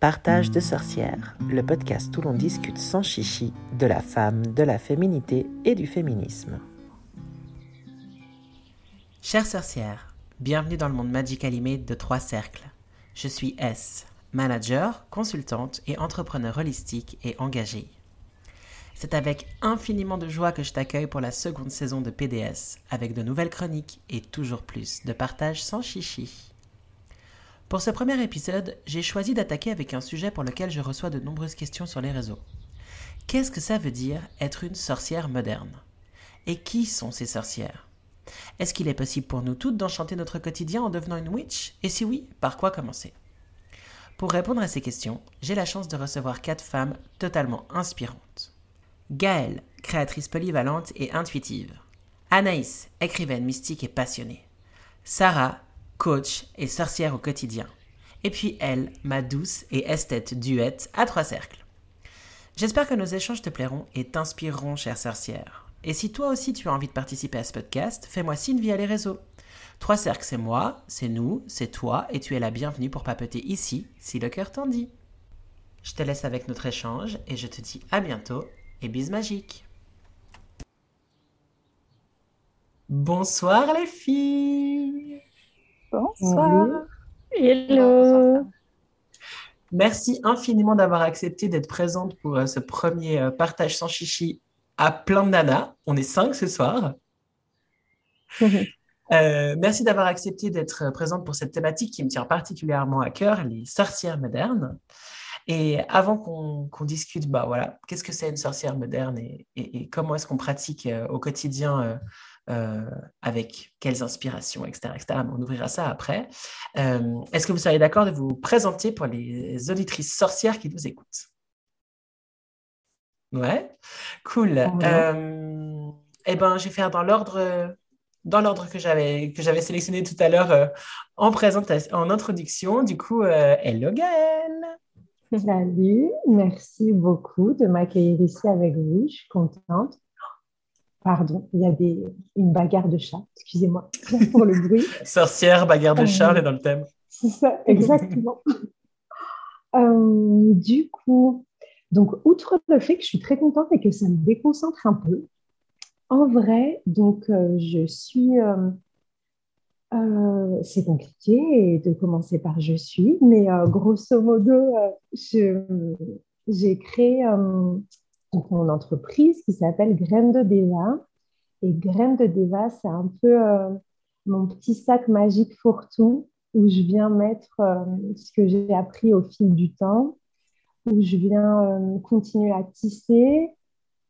Partage de sorcières, le podcast où l'on discute sans chichi de la femme, de la féminité et du féminisme. Chères sorcières, bienvenue dans le monde Magic Animate de Trois Cercles. Je suis S, manager, consultante et entrepreneur holistique et engagée. C'est avec infiniment de joie que je t'accueille pour la seconde saison de PDS, avec de nouvelles chroniques et toujours plus de partage sans chichi. Pour ce premier épisode, j'ai choisi d'attaquer avec un sujet pour lequel je reçois de nombreuses questions sur les réseaux. Qu'est-ce que ça veut dire être une sorcière moderne? Et qui sont ces sorcières? Est-ce qu'il est possible pour nous toutes d'enchanter notre quotidien en devenant une witch? Et si oui, par quoi commencer? Pour répondre à ces questions, j'ai la chance de recevoir quatre femmes totalement inspirantes. Gaëlle, créatrice polyvalente et intuitive. Anaïs, écrivaine mystique et passionnée. Sarah, coach et sorcière au quotidien. Et puis elle, ma douce et esthète duette à trois cercles. J'espère que nos échanges te plairont et t'inspireront, chère sorcière. Et si toi aussi tu as envie de participer à ce podcast, fais-moi signe via les réseaux. Trois cercles, c'est moi, c'est nous, c'est toi, et tu es la bienvenue pour papeter ici, si le cœur t'en dit. Je te laisse avec notre échange et je te dis à bientôt et bis magique. Bonsoir les filles Bonsoir. Hello. Merci infiniment d'avoir accepté d'être présente pour euh, ce premier euh, partage sans chichi à plein de nanas. On est cinq ce soir. Euh, merci d'avoir accepté d'être présente pour cette thématique qui me tient particulièrement à cœur, les sorcières modernes. Et avant qu'on discute, bah voilà, qu'est-ce que c'est une sorcière moderne et, comment est-ce qu'on pratique au quotidien euh, avec quelles inspirations, etc., etc. On ouvrira ça après. Euh, est-ce que vous seriez d'accord de vous présenter pour les auditrices sorcières qui nous écoutent? Ouais, cool. Euh, eh ben, je vais faire dans l'ordre dans l'ordre que j'avais que j'avais sélectionné tout à l'heure en présentation, en introduction. Du coup, hello Gaëlle. Salut, merci beaucoup de m'accueillir ici avec vous. Je suis contente. Pardon, il y a des, une bagarre de chat. Excusez-moi pour le bruit. Sorcière, bagarre de chat, on est dans le thème. C'est ça, exactement. Euh, du coup, donc, outre le fait que je suis très contente et que ça me déconcentre un peu, en vrai, donc, euh, je suis. Euh, c'est compliqué de commencer par je suis, mais grosso modo, j'ai créé donc mon entreprise qui s'appelle Graines de Deva. Et Graines de Deva, c'est un peu euh, mon petit sac magique fourre-tout où je viens mettre euh, ce que j'ai appris au fil du temps, où je viens euh, continuer à tisser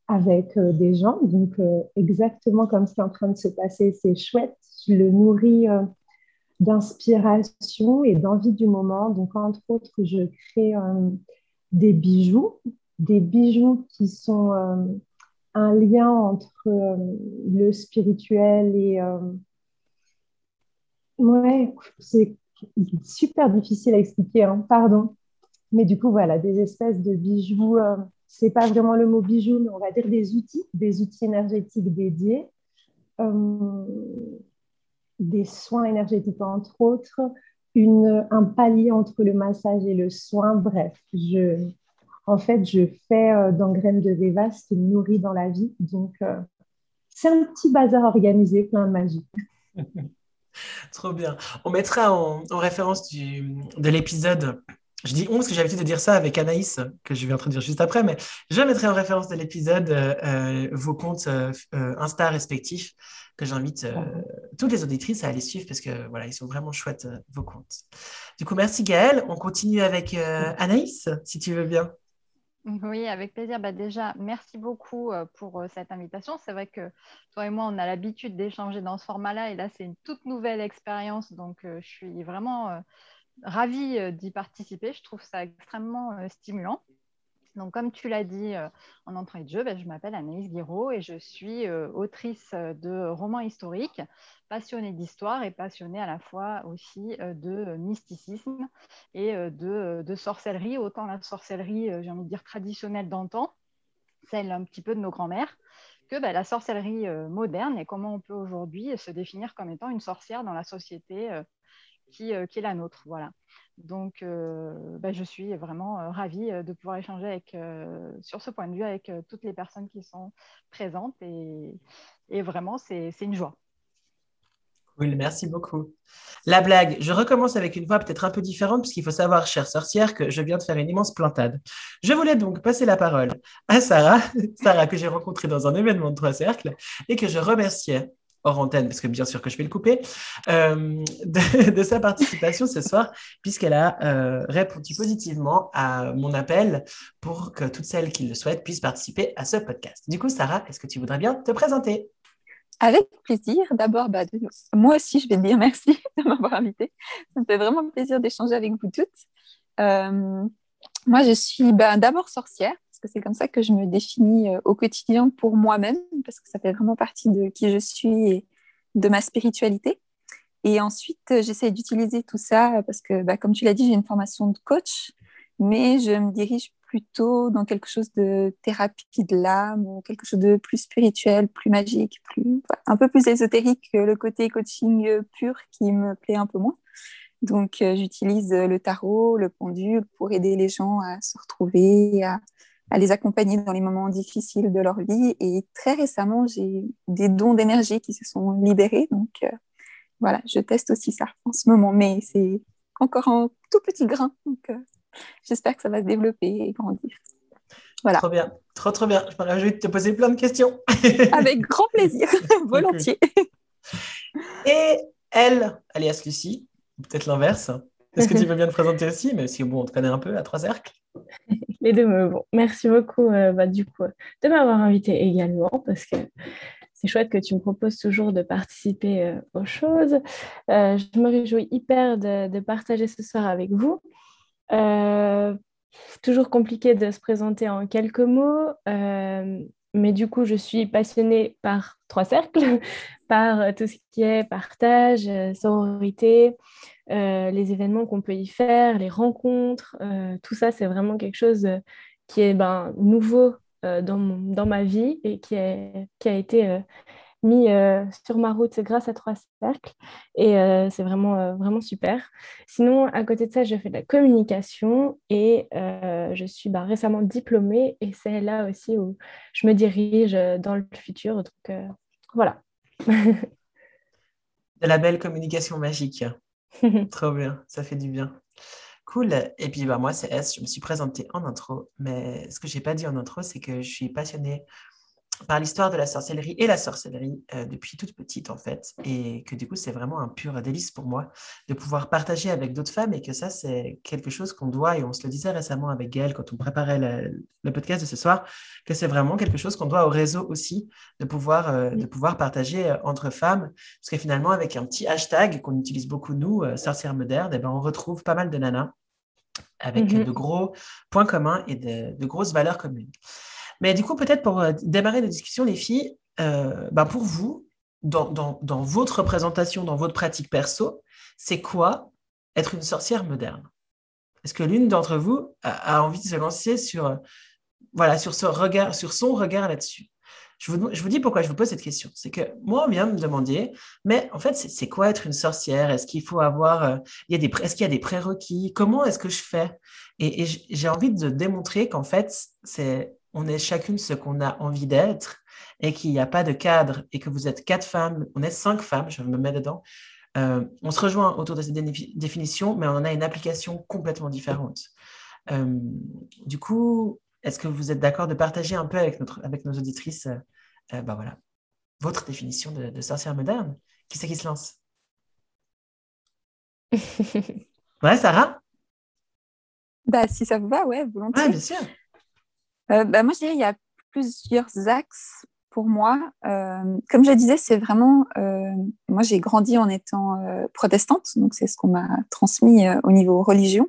avec des gens. Donc, exactement comme c'est en train de se passer, c'est chouette. Je le nourris d'inspiration et d'envie du moment. Donc, entre autres, je crée des bijoux des bijoux qui sont euh, un lien entre euh, le spirituel et... Euh, ouais, c'est super difficile à expliquer, hein, pardon. Mais du coup, voilà, des espèces de bijoux, c'est pas vraiment le mot bijou, mais on va dire des outils, des outils énergétiques dédiés, des soins énergétiques entre autres, une, un palier entre le massage et le soin. Bref, je, en fait, je fais euh, dans Graines de Veva ce qui me nourrit dans la vie. Donc, euh, c'est un petit bazar organisé, plein de magie. Trop bien. On mettra en, référence de l'épisode. Je dis 11 parce que j'ai l'habitude de dire ça avec Anaïs, que je vais introduire juste après, mais je mettrai en référence de l'épisode euh, vos comptes Insta respectifs que j'invite toutes les auditrices à aller suivre parce que voilà, ils sont vraiment chouettes vos comptes. Du coup, merci Gaëlle. On continue avec Anaïs, si tu veux bien. Oui, avec plaisir. Bah, déjà, merci beaucoup euh, pour euh, cette invitation. C'est vrai que toi et moi, on a l'habitude d'échanger dans ce format-là et là, c'est une toute nouvelle expérience. Donc, euh, je suis vraiment ravie d'y participer. Je trouve ça extrêmement stimulant. Donc, comme tu l'as dit en entrée de jeu, bah, je m'appelle Anaïs Guiraud et je suis autrice de romans historiques, passionnée d'histoire et passionnée à la fois aussi de mysticisme et de, sorcellerie, autant la sorcellerie, j'ai envie de dire, traditionnelle d'antan, celle un petit peu de nos grands-mères, que bah, la sorcellerie moderne et comment on peut aujourd'hui se définir comme étant une sorcière dans la société qui, qui est la nôtre. Voilà. Donc, bah, je suis vraiment ravie de pouvoir échanger avec, sur ce point de vue avec toutes les personnes qui sont présentes et, et vraiment, c'est une joie. Cool, merci beaucoup. La blague, je recommence avec une voix peut-être un peu différente, puisqu'il faut savoir, chère sorcière, que je viens de faire une immense plantade. Je voulais donc passer la parole à Sarah, Sarah que j'ai rencontrée dans un événement de trois cercles, et que je remerciais hors antenne, parce que bien sûr que je vais le couper, euh, de, sa participation ce soir, puisqu'elle a euh, répondu positivement à mon appel pour que toutes celles qui le souhaitent puissent participer à ce podcast. Du coup, Sarah, est-ce que tu voudrais bien te présenter? Avec plaisir. D'abord, bah, moi aussi, je vais te dire merci de m'avoir invité. Ça me fait vraiment plaisir d'échanger avec vous toutes. Euh, moi, je suis bah, d'abord sorcière, que c'est comme ça que je me définis euh, au quotidien pour moi-même, parce que ça fait vraiment partie de qui je suis et de ma spiritualité. Et ensuite, j'essaie d'utiliser tout ça parce que, bah, comme tu l'as dit, j'ai une formation de coach, mais je me dirige plutôt dans quelque chose de thérapie de l'âme quelque chose de plus spirituel, plus magique, plus, un peu plus ésotérique que le côté coaching pur qui me plaît un peu moins. Donc, euh, j'utilise le tarot, le pendule pour aider les gens à se retrouver, à, à, les accompagner dans les moments difficiles de leur vie. Et très récemment, j'ai des dons d'énergie qui se sont libérés. Donc, euh, voilà, je teste aussi ça en ce moment, mais c'est encore un tout petit grain. Donc, euh, j'espère que ça va se développer et grandir. Voilà. Trop bien, trop trop bien. Je me réjouis de te poser plein de questions. Avec grand plaisir, volontiers. Et elle, alias Lucie, peut-être l'inverse. Est-ce que tu veux bien te présenter aussi, Mais si bon, on te connaît un peu à trois cercles? Les deux me vont. Merci beaucoup euh, bah, du coup de m'avoir invité également parce que c'est chouette que tu me proposes toujours de participer euh, aux choses. Euh, je me réjouis hyper de, partager ce soir avec vous. Toujours compliqué de se présenter en quelques mots, mais du coup, je suis passionnée par trois cercles, par tout ce qui est partage, euh, les événements qu'on peut y faire, les rencontres, tout ça, c'est vraiment quelque chose qui est ben, nouveau dans, dans, ma vie et qui, est, qui a été mis euh, sur ma route grâce à Trois Cercles et euh, c'est vraiment, euh, vraiment super. Sinon, à côté de ça, je fais de la communication et je suis bah, récemment diplômée et c'est là aussi où je me dirige dans le futur. Donc voilà. de la belle communication magique. Trop bien, ça fait du bien. Cool. Et puis, bah, moi, c'est S. Je me suis présentée en intro, mais ce que je n'ai pas dit en intro, c'est que je suis passionnée par l'histoire de la sorcellerie et la sorcellerie euh, depuis toute petite en fait et que du coup c'est vraiment un pur délice pour moi de pouvoir partager avec d'autres femmes et que ça c'est quelque chose qu'on doit et on se le disait récemment avec Gaëlle quand on préparait le, podcast de ce soir que c'est vraiment quelque chose qu'on doit au réseau aussi de pouvoir, euh, de pouvoir partager euh, entre femmes parce que finalement avec un petit hashtag qu'on utilise beaucoup nous, sorcières modernes, et eh ben, on retrouve pas mal de nanas avec mhm. de gros points communs et de, de grosses valeurs communes. Mais du coup, peut-être pour euh, démarrer la discussion, les filles, euh, bah, pour vous, dans, dans, votre représentation, dans votre pratique perso, c'est quoi être une sorcière moderne? Est-ce que l'une d'entre vous a, envie de se lancer sur, euh, voilà, sur, son regard là-dessus? Je vous, je vous, dis pourquoi je vous pose cette question. C'est que moi, on vient me demander, mais en fait, c'est quoi être une sorcière? Est-ce qu'il faut avoir, il y a des, est-ce qu'il y a des prérequis? Comment est-ce que je fais? Et j'ai envie de démontrer qu'en fait, c'est on est chacune ce qu'on a envie d'être et qu'il n'y a pas de cadre et que vous êtes quatre femmes, on est cinq femmes, je me mets dedans, euh, on se rejoint autour de cette définition, mais on en a une application complètement différente. Euh, du coup, est-ce que vous êtes d'accord de partager un peu avec, notre, avec nos auditrices euh, bah voilà, votre définition de, sorcière moderne? Qui c'est qui se lance? Ouais, Sarah? Bah, Si ça vous va, ouais, volontiers. Ouais, bien sûr. Euh, bah, moi, je dirais qu'il y a plusieurs axes pour moi. Euh, comme je disais, c'est vraiment. Euh, moi, j'ai grandi en étant protestante, donc c'est ce qu'on m'a transmis au niveau religion.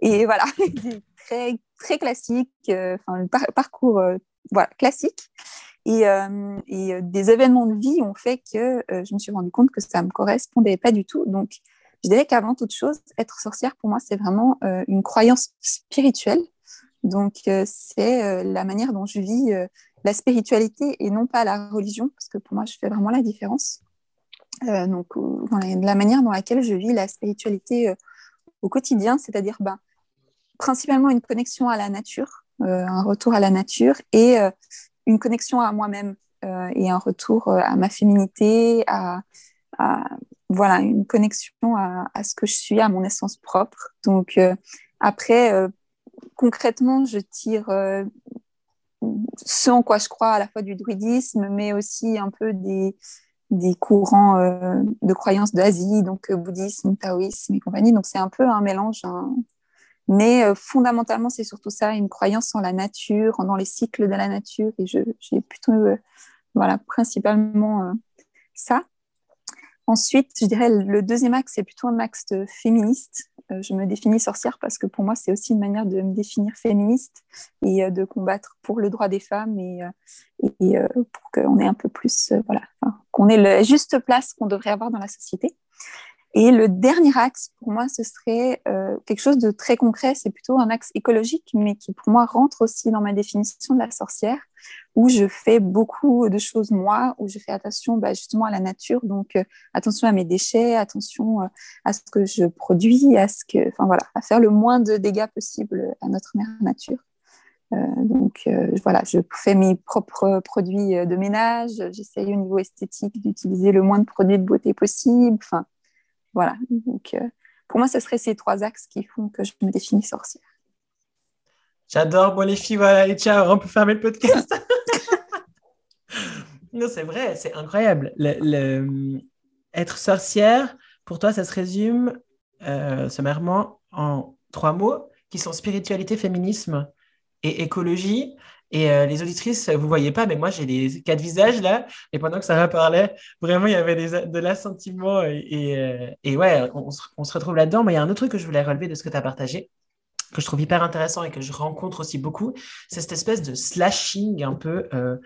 Et voilà, très, très classique, enfin, le parcours voilà, classique. Et, et, des événements de vie ont fait que je me suis rendu compte que ça ne me correspondait pas du tout. Donc, je dirais qu'avant toute chose, être sorcière, pour moi, c'est vraiment une croyance spirituelle donc, euh, c'est euh, la manière dont je vis euh, la spiritualité et non pas la religion, parce que pour moi, je fais vraiment la différence. donc, la manière dans laquelle je vis la spiritualité au quotidien, c'est-à-dire ben, principalement une connexion à la nature, un retour à la nature et une connexion à moi-même et un retour à ma féminité, à, voilà, une connexion à, ce que je suis, à mon essence propre. Donc, après, concrètement, je tire ce en quoi je crois à la fois du druidisme, mais aussi un peu des, des courants euh, de croyances d'Asie, donc euh, bouddhisme, taoïsme et compagnie. Donc c'est un peu un mélange. Hein. Mais euh, fondamentalement, c'est surtout ça, une croyance en la nature, dans les cycles de la nature. Et j'ai plutôt, voilà, principalement ça. Ensuite, je dirais le deuxième axe, c'est plutôt un axe féministe. Euh, je me définis sorcière parce que pour moi, c'est aussi une manière de me définir féministe et euh, de combattre pour le droit des femmes et, euh, pour qu'on ait un peu plus, voilà, qu'on ait la juste place qu'on devrait avoir dans la société. Et le dernier axe, pour moi, ce serait euh, quelque chose de très concret. C'est plutôt un axe écologique, mais qui, pour moi, rentre aussi dans ma définition de la sorcière, où je fais beaucoup de choses, moi, où je fais attention bah, justement à la nature. Donc, euh, attention à mes déchets, attention euh, à ce que je produis, à, ce que, voilà, à faire le moins de dégâts possible à notre mère nature. donc voilà, je fais mes propres produits de ménage, j'essaye au niveau esthétique d'utiliser le moins de produits de beauté possible. Enfin, voilà. Donc, euh, pour moi, ce serait ces trois axes qui font que je me définis sorcière. J'adore. Bon, les filles, voilà, allez, ciao, on peut fermer le podcast. non, c'est vrai, c'est incroyable. Le, Être sorcière, pour toi, ça se résume euh, sommairement en trois mots qui sont spiritualité, féminisme et écologie. Et euh, les auditrices, vous ne voyez pas, mais moi, j'ai les quatre visages là. Et pendant que Sarah parlait, vraiment, il y avait de l'assentiment. Et, euh, et, ouais, on, se, retrouve là-dedans. Mais il y a un autre truc que je voulais relever de ce que tu as partagé, que je trouve hyper intéressant et que je rencontre aussi beaucoup, c'est cette espèce de slashing un peu euh,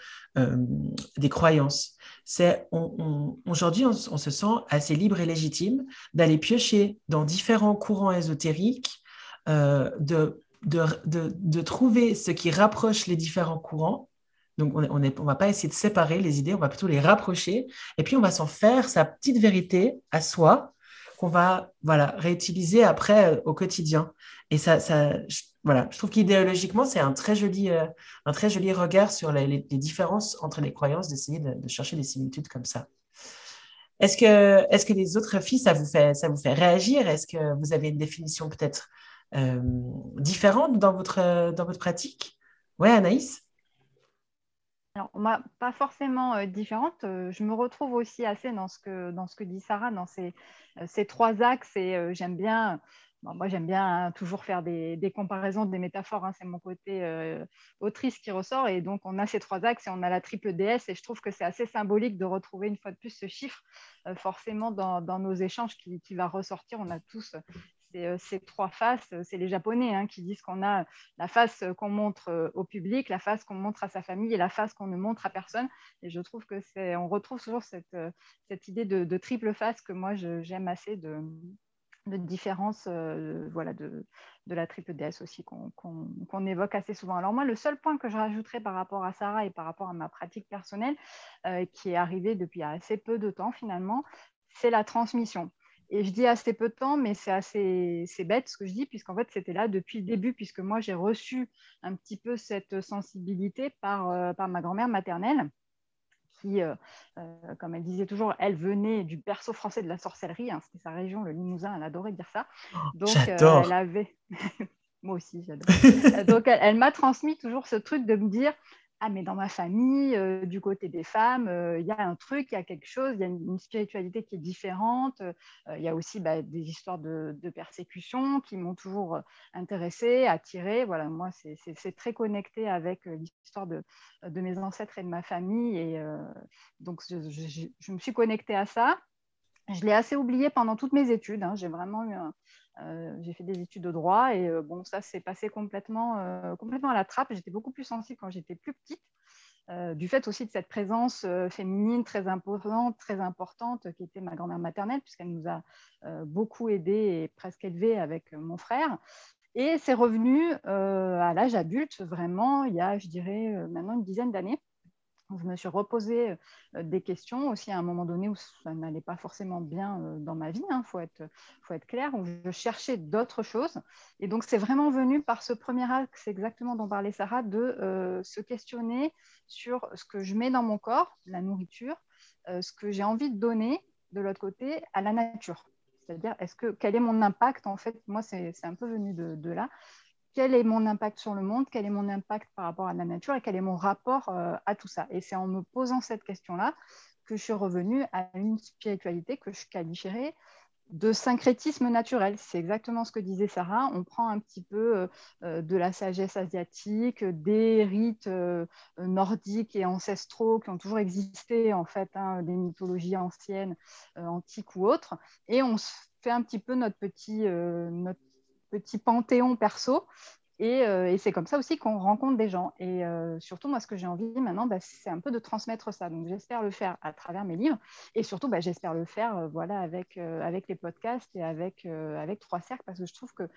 des croyances. C'est aujourd'hui, on se sent assez libre et légitime d'aller piocher dans différents courants ésotériques, de de, trouver ce qui rapproche les différents courants. Donc, on ne on va pas essayer de séparer les idées, on va plutôt les rapprocher. Et puis, on va s'en faire sa petite vérité à soi qu'on va voilà, réutiliser après euh, au quotidien. Et ça, ça je, voilà, je trouve qu'idéologiquement, c'est un, très joli, euh, un très joli regard sur les, différences entre les croyances, d'essayer de, chercher des similitudes comme ça. Est-ce que, est que les autres filles, ça vous fait, ça vous fait réagir? Est-ce que vous avez une définition peut-être? Euh, différentes dans votre, dans votre pratique? Ouais, Anaïs? Alors, moi, pas forcément euh, différente. Euh, je me retrouve aussi assez dans ce que, dans ce que dit Sarah, dans ces, ces trois axes. Et j'aime bien, moi, j'aime bien hein, toujours faire des, des, comparaisons, des métaphores. Hein, c'est mon côté autrice qui ressort. Et donc, on a ces trois axes et on a la triple DS. Et je trouve que c'est assez symbolique de retrouver une fois de plus ce chiffre, forcément, dans, dans, nos échanges qui, qui, va ressortir. On a tous euh, ces trois faces. Euh, c'est les Japonais hein, qui disent qu'on a la face qu'on montre euh, au public, la face qu'on montre à sa famille et la face qu'on ne montre à personne. Et je trouve que c'est, on retrouve toujours cette, idée de, triple face que moi j'aime assez de, différence voilà, de, de, la triple DS aussi qu'on, évoque assez souvent. Alors moi, le seul point que je rajouterais par rapport à Sarah et par rapport à ma pratique personnelle, qui est arrivée depuis assez peu de temps finalement, c'est la transmission. Et je dis assez peu de temps, mais c'est assez bête ce que je dis, puisqu'en fait, c'était là depuis le début, puisque moi, j'ai reçu un petit peu cette sensibilité par, euh, par ma grand-mère maternelle, qui, euh, euh, comme elle disait toujours, elle venait du berceau français de la sorcellerie, hein, c'était sa région, le Limousin, elle adorait dire ça. Oh, Donc, elle avait. moi aussi, j'adore. Donc, elle m'a transmis toujours ce truc de me dire ah mais dans ma famille, euh, du côté des femmes, euh, il y a un truc, il y a quelque chose, il y a une, spiritualité qui est différente. Euh, il y a aussi bah, des histoires de, persécution qui m'ont toujours intéressée, attirée. Voilà, moi, c'est très connecté avec l'histoire de, mes ancêtres et de ma famille. Et donc, je, me suis connectée à ça. Je l'ai assez oublié pendant toutes mes études. Hein. J'ai vraiment eu un, euh, j'ai fait des études de droit et euh, bon, ça s'est passé complètement, euh, complètement à la trappe. J'étais beaucoup plus sensible quand j'étais plus petite, du fait aussi de cette présence féminine très importante, très importante, qui était ma grand-mère maternelle, puisqu'elle nous a beaucoup aidés et presque élevés avec mon frère. Et c'est revenu à l'âge adulte, vraiment, il y a, je dirais, maintenant une dizaine d'années je me suis reposé euh, des questions aussi à un moment donné où ça n'allait pas forcément bien euh, dans ma vie, il hein, faut, être, clair, où je cherchais d'autres choses. Et donc, c'est vraiment venu par ce premier axe, exactement dont parlait Sarah, de euh, se questionner sur ce que je mets dans mon corps, la nourriture, ce que j'ai envie de donner de l'autre côté à la nature. C'est-à-dire, est-ce que quel est mon impact en fait? Moi, c'est un peu venu de là quel est mon impact sur le monde, quel est mon impact par rapport à la nature et quel est mon rapport euh, à tout ça. Et c'est en me posant cette question-là que je suis revenue à une spiritualité que je qualifierais de syncrétisme naturel. C'est exactement ce que disait Sarah. On prend un petit peu euh, euh, de la sagesse asiatique, des rites nordiques et ancestraux qui ont toujours existé, en fait, hein, des mythologies anciennes, antiques ou autres, et on fait un petit peu notre petit, notre petit panthéon perso. Euh, et, c'est comme ça aussi qu'on rencontre des gens. Et euh, surtout, moi, ce que j'ai envie maintenant, bah, c'est un peu de transmettre ça. Donc, j'espère le faire à travers mes livres. Et surtout, bah, j'espère le faire euh, voilà, avec, avec les podcasts et avec, avec Trois Cercles, parce que je trouve que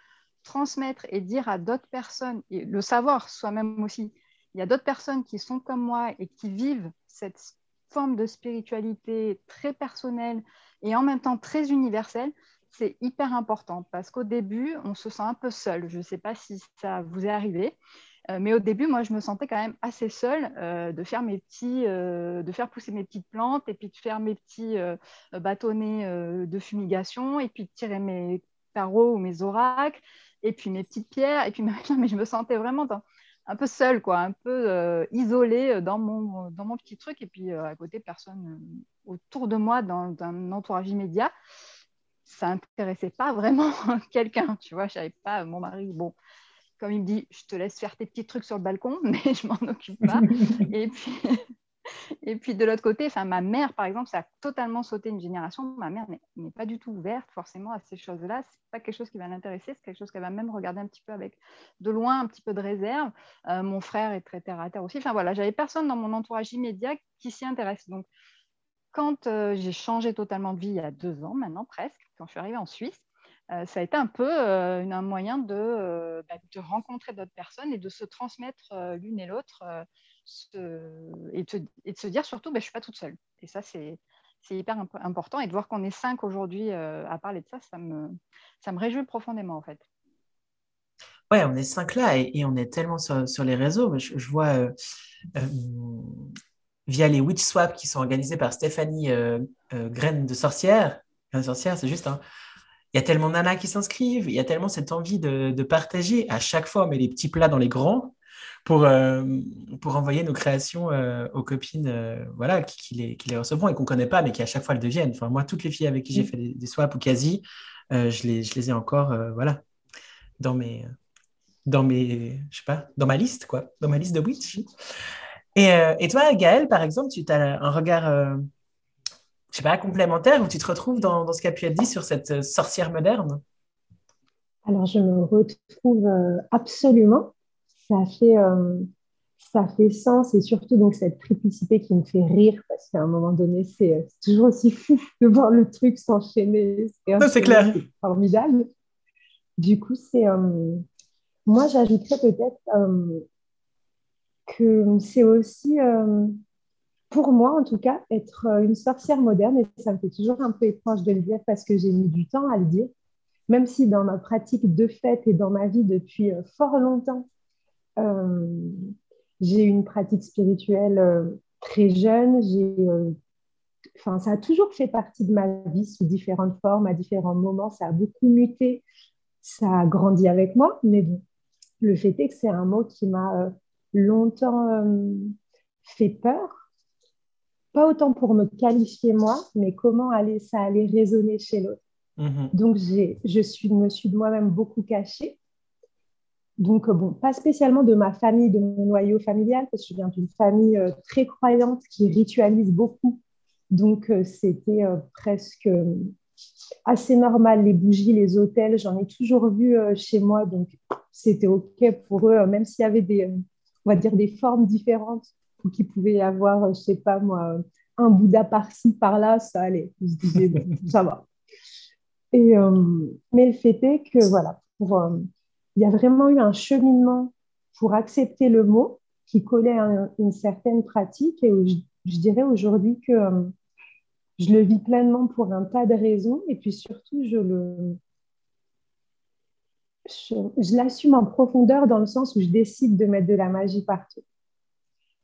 transmettre et dire à d'autres personnes, et le savoir soi-même aussi, il y a d'autres personnes qui sont comme moi et qui vivent cette forme de spiritualité très personnelle et en même temps très universelle c'est hyper important parce qu'au début, on se sent un peu seul. Je ne sais pas si ça vous est arrivé, euh, mais au début, moi, je me sentais quand même assez seule euh, de faire mes petits, euh, de faire pousser mes petites plantes et puis de faire mes petits bâtonnets de fumigation et puis de tirer mes tarots ou mes oracles et puis mes petites pierres et puis mais je me sentais vraiment un peu seule, quoi, un peu isolée dans mon, dans mon petit truc. Et puis à côté, personne autour de moi dans un entourage immédiat ça intéressait pas vraiment quelqu'un, tu vois. Je savais pas, mon mari, bon, comme il me dit, je te laisse faire tes petits trucs sur le balcon, mais je m'en occupe pas. et puis, et puis de l'autre côté, enfin, ma mère, par exemple, ça a totalement sauté une génération. Ma mère n'est pas du tout ouverte forcément à ces choses-là. C'est pas quelque chose qui va l'intéresser, c'est quelque chose qu'elle va même regarder un petit peu avec de loin, un petit peu de réserve. Euh, mon frère est très terre à terre aussi. Enfin voilà, j'avais personne dans mon entourage immédiat qui s'y intéresse. Donc quand euh, j'ai changé totalement de vie il y a deux ans maintenant presque, quand je suis arrivée en Suisse, euh, ça a été un peu euh, un moyen de, bah, de rencontrer d'autres personnes et de se transmettre l'une et l'autre et, de se dire surtout, bah, je ne suis pas toute seule. Et ça, c'est hyper important. Et de voir qu'on est cinq aujourd'hui à parler de ça, ça me, ça réjouit profondément en fait. Ouais, on est cinq là et, on est tellement sur, les réseaux. Je vois via les witch swaps qui sont organisés par Stéphanie euh, euh, Graine de Sorcière. Graine de Sorcière, c'est juste. Hein. Il y a tellement de nanas qui s'inscrivent, il y a tellement cette envie de, partager à chaque fois, mais les petits plats dans les grands pour, euh, pour envoyer nos créations aux copines voilà, qui, les, qui les recevront et qu'on ne connaît pas, mais qui à chaque fois le deviennent. Enfin, moi, toutes les filles avec qui j'ai mm. fait des, swaps ou quasi, je, les, je les ai encore voilà, dans mes dans mes, je sais pas, dans ma liste, quoi, dans ma liste de witch. Euh, et, toi, Gaëlle, par exemple, tu as un regard, euh, je sais pas, complémentaire où tu te retrouves dans, ce qui a pu être dit sur cette euh, sorcière moderne? Alors, je me retrouve absolument. Ça fait, ça fait sens et surtout donc cette triplicité qui me fait rire parce qu'à un moment donné, c'est toujours aussi fou de voir le truc s'enchaîner. C'est clair. formidable. Du coup, c'est. moi, j'ajouterais peut-être que c'est aussi, euh, pour moi en tout cas, être euh, une sorcière moderne, et ça me fait toujours un peu étrange de le dire parce que j'ai mis du temps à le dire, même si dans ma pratique de fête et dans ma vie depuis euh, fort longtemps, j'ai une pratique spirituelle très jeune, Enfin, ça a toujours fait partie de ma vie sous différentes formes, à différents moments. Ça a beaucoup muté, ça a grandi avec moi. Mais le fait est que c'est un mot qui m'a longtemps euh, fait peur, pas autant pour me qualifier moi, mais comment aller, ça allait résonner chez l'autre. Mhm. Donc, je suis, me suis de moi-même beaucoup cachée. Donc, bon, pas spécialement de ma famille, de mon noyau familial, parce que je viens d'une famille euh, très croyante qui ritualise beaucoup. Donc, euh, c'était presque assez normal. Les bougies, les hôtels, j'en ai toujours vu chez moi. Donc, c'était OK pour eux, même s'il y avait des, on va dire, des formes différentes ou qu'il pouvait y avoir, je sais pas moi, un Bouddha par-ci, par-là, ça allait. Je disais, ça va. Et, euh, mais le fait est que, voilà, euh, il y a vraiment eu un cheminement pour accepter le mot qui collait à une certaine pratique et où je, dirais aujourd'hui que je le vis pleinement pour un tas de raisons et puis surtout, je le, je, l'assume en profondeur dans le sens où je décide de mettre de la magie partout.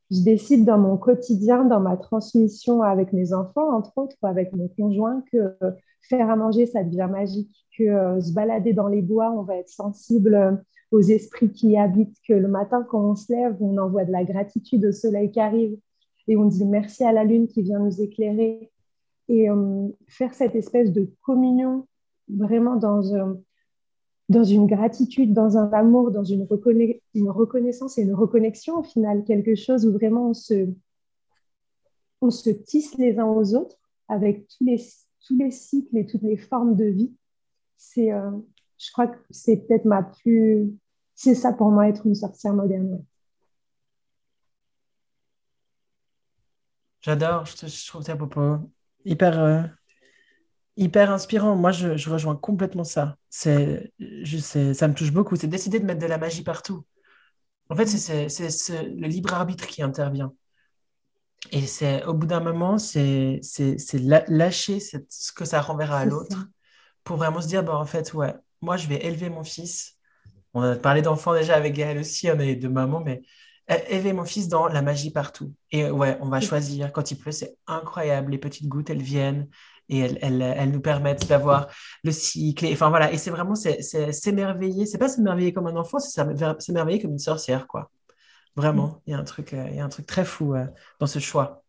Je décide dans mon quotidien, dans ma transmission avec mes enfants, entre autres, avec mon conjoint, que faire à manger, ça devient magique, que euh, se balader dans les bois, on va être sensible aux esprits qui y habitent, que le matin, quand on se lève, on envoie de la gratitude au soleil qui arrive et on dit merci à la lune qui vient nous éclairer. Et euh, faire cette espèce de communion vraiment dans, un dans une gratitude, dans un amour, dans une, reconnaissance et une reconnexion au final, quelque chose où vraiment on se, tisse les uns aux autres avec tous les, cycles et toutes les formes de vie. Euh, je crois que c'est peut-être ma plus... C'est ça pour moi être une sorcière moderne. J'adore, je, trouve tes propos hyper, euh, hyper inspirant. Moi, je, rejoins complètement ça. C'est, je sais, ça me touche beaucoup. C'est décider de mettre de la magie partout. En fait, c'est le libre arbitre qui intervient. Et c'est au bout d'un moment, c'est lâcher ce que ça renverra à l'autre pour vraiment se dire, bah, en fait, ouais, moi, je vais élever mon fils. On a parlé d'enfants déjà avec Gaël aussi, on est de maman, mais élever mon fils dans la magie partout. Et ouais, on va choisir. Quand il pleut, c'est incroyable. Les petites gouttes, elles viennent et elles, nous permettent d'avoir le cycle. enfin voilà, et c'est vraiment s'émerveiller. C'est pas s'émerveiller comme un enfant, c'est s'émerveiller comme une sorcière, quoi. Vraiment, mm. il y a un truc, euh, il y a un truc très fou euh, dans ce choix.